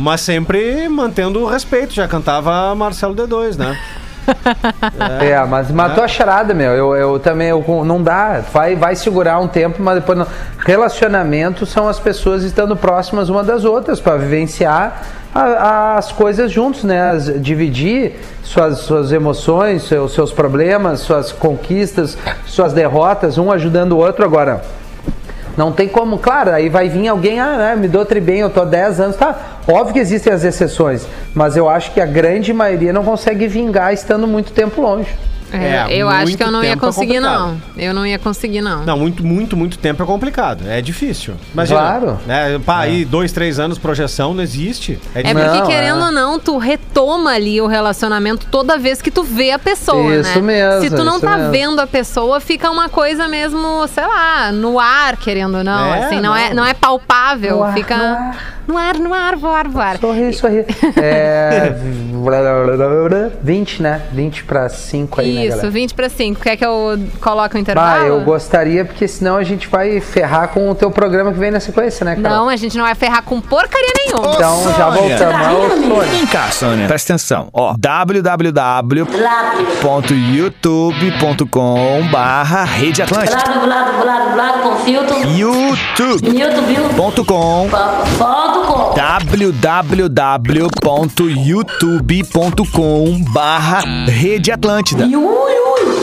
Mas sempre mantendo o respeito. Já cantava Marcelo D2, né? (laughs) É, mas matou a charada, meu. Eu, eu também, eu, não dá. Vai, vai segurar um tempo, mas depois não. Relacionamento são as pessoas estando próximas uma das outras para vivenciar a- as coisas juntos, né? As- dividir suas, suas emoções, seus, seus problemas, suas conquistas, suas derrotas, um ajudando o outro. Agora, não tem como, claro, aí vai vir alguém, ah, né, me dou bem, eu tô há 10 anos, tá? Óbvio que existem as exceções, mas eu acho que a grande maioria não consegue vingar estando muito tempo longe. É, É, eu acho que eu não ia é conseguir, complicado. não. Eu não ia conseguir, não. Não, muito, muito, muito tempo é complicado. É difícil. Imagina, Claro. Né, pá, aí dois, três anos, projeção, não existe. É É porque, Não, querendo é. ou não, tu retoma ali o relacionamento toda vez que tu vê a pessoa, Isso né? mesmo, Se tu não tá mesmo. vendo a pessoa, fica uma coisa mesmo, sei lá, no ar, querendo ou não. É, assim, não, É, não. não é palpável. No ar, fica no ar. no ar, no ar, voar, voar. Sorri, sorri. É. 20, né? 20 para 5 aí, né, Isso, galera? 20 para 5. Quer que eu coloque o Bah, intervalo? eu gostaria, porque senão a gente vai ferrar com o teu programa que vem na sequência, né, Carol? Não, a gente não vai ferrar com porcaria nenhuma. Então já voltamos. Ô, Sônia. Vem cá, Sônia. Presta atenção. Ó, www.youtube.com barra Rede Atlântica. Blado, blado, blado, blado com filtro. youtube.com Newton, viu? Foto com. www.youtube.com barra Rede Atlântida.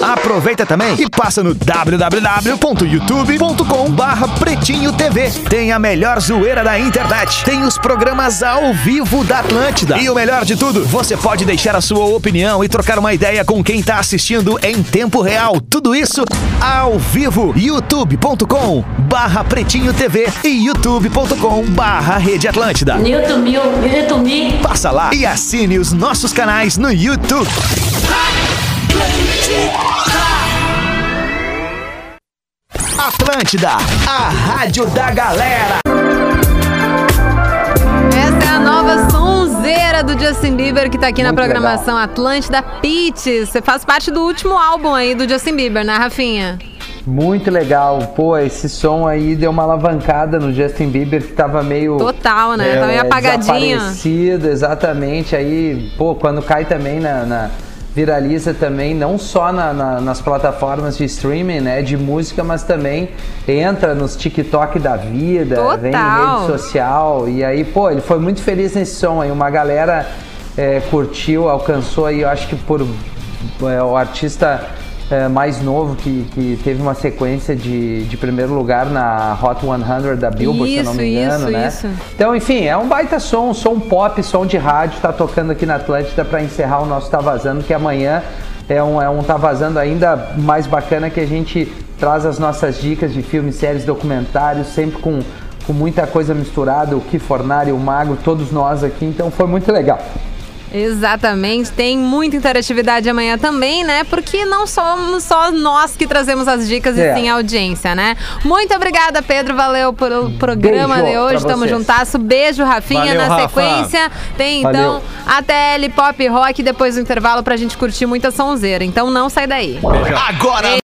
Aproveita também e passa no www.youtube.com barra Pretinho TV. Tem a melhor zoeira da internet. Tem os programas ao vivo da Atlântida. E o melhor de tudo, você pode deixar a sua opinião e trocar uma ideia com quem tá assistindo em tempo real. Tudo isso ao vivo. youtube.com barra Pretinho TV e youtube.com barra Rede Atlântida. Newton mil, Newton mil. Passa lá e assine os nossos canais no YouTube. Atlântida, a rádio da galera. Essa é a nova sonzeira do Justin Bieber que tá aqui na Muito programação Atlântida Peaches. Você faz parte do último álbum aí do Justin Bieber, né, Rafinha? Muito legal. Pô, esse som aí deu uma alavancada no Justin Bieber que tava meio. Total, né? tá meio apagadinho. Desaparecido, exatamente. Aí, pô, quando cai também na. na- viraliza também, não só na- na- nas plataformas de streaming, né, de música, mas também entra nos TikTok da vida, vem em Total. rede social, e aí, pô, ele foi muito feliz nesse som aí, uma galera é, curtiu, alcançou aí, eu acho que por é, o artista é, mais novo que, que teve uma sequência de, de primeiro lugar na Hot 100 da Billboard, se eu não me Isso, engano, isso, né? isso. Então, enfim, é um baita som, um som pop, som de rádio, tá tocando aqui na Atlântida para encerrar o nosso Tá Vazando, que amanhã é um, é um Tá Vazando ainda mais bacana que a gente traz as nossas dicas de filmes, séries, documentários, sempre com, com muita coisa misturada, o Kifornari, o Mago, todos nós aqui, então foi muito legal. Exatamente, tem muita interatividade amanhã também, né? Porque não somos só nós que trazemos as dicas É. e sim a audiência, né? Muito obrigada, Pedro, valeu pelo programa Beijo de hoje, tamo vocês. juntaço, beijo, Rafinha, Valeu, na Rafa. sequência tem Valeu. então a TL Pop Rock depois do intervalo pra gente curtir muita sonzeira, então não sai daí. Agora